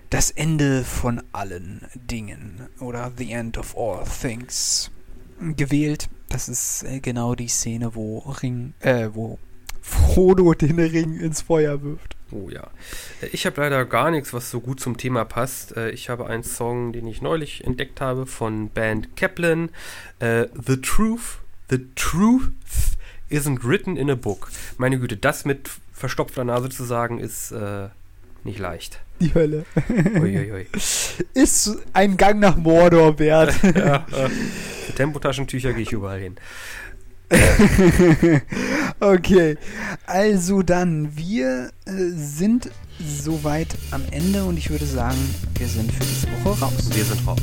das Ende von allen Dingen oder The End of All Things gewählt. Das ist äh, genau die Szene, wo Ring, äh, wo Frodo den Ring ins Feuer wirft. Oh ja. Äh, Ich habe leider gar nichts, was so gut zum Thema passt. Äh, Ich habe einen Song, den ich neulich entdeckt habe von Band Kaplan. Äh, The Truth, The Truth isn't written in a book. Meine Güte, das mit verstopfter Nase zu sagen, ist äh, nicht leicht. Die Hölle. Uiuiui. Ist ein Gang nach Mordor wert. ja, äh, Tempotaschentücher gehe ich überall hin. okay, also dann, wir äh, sind soweit am Ende und ich würde sagen, wir sind für diese Woche raus. Wir sind raus.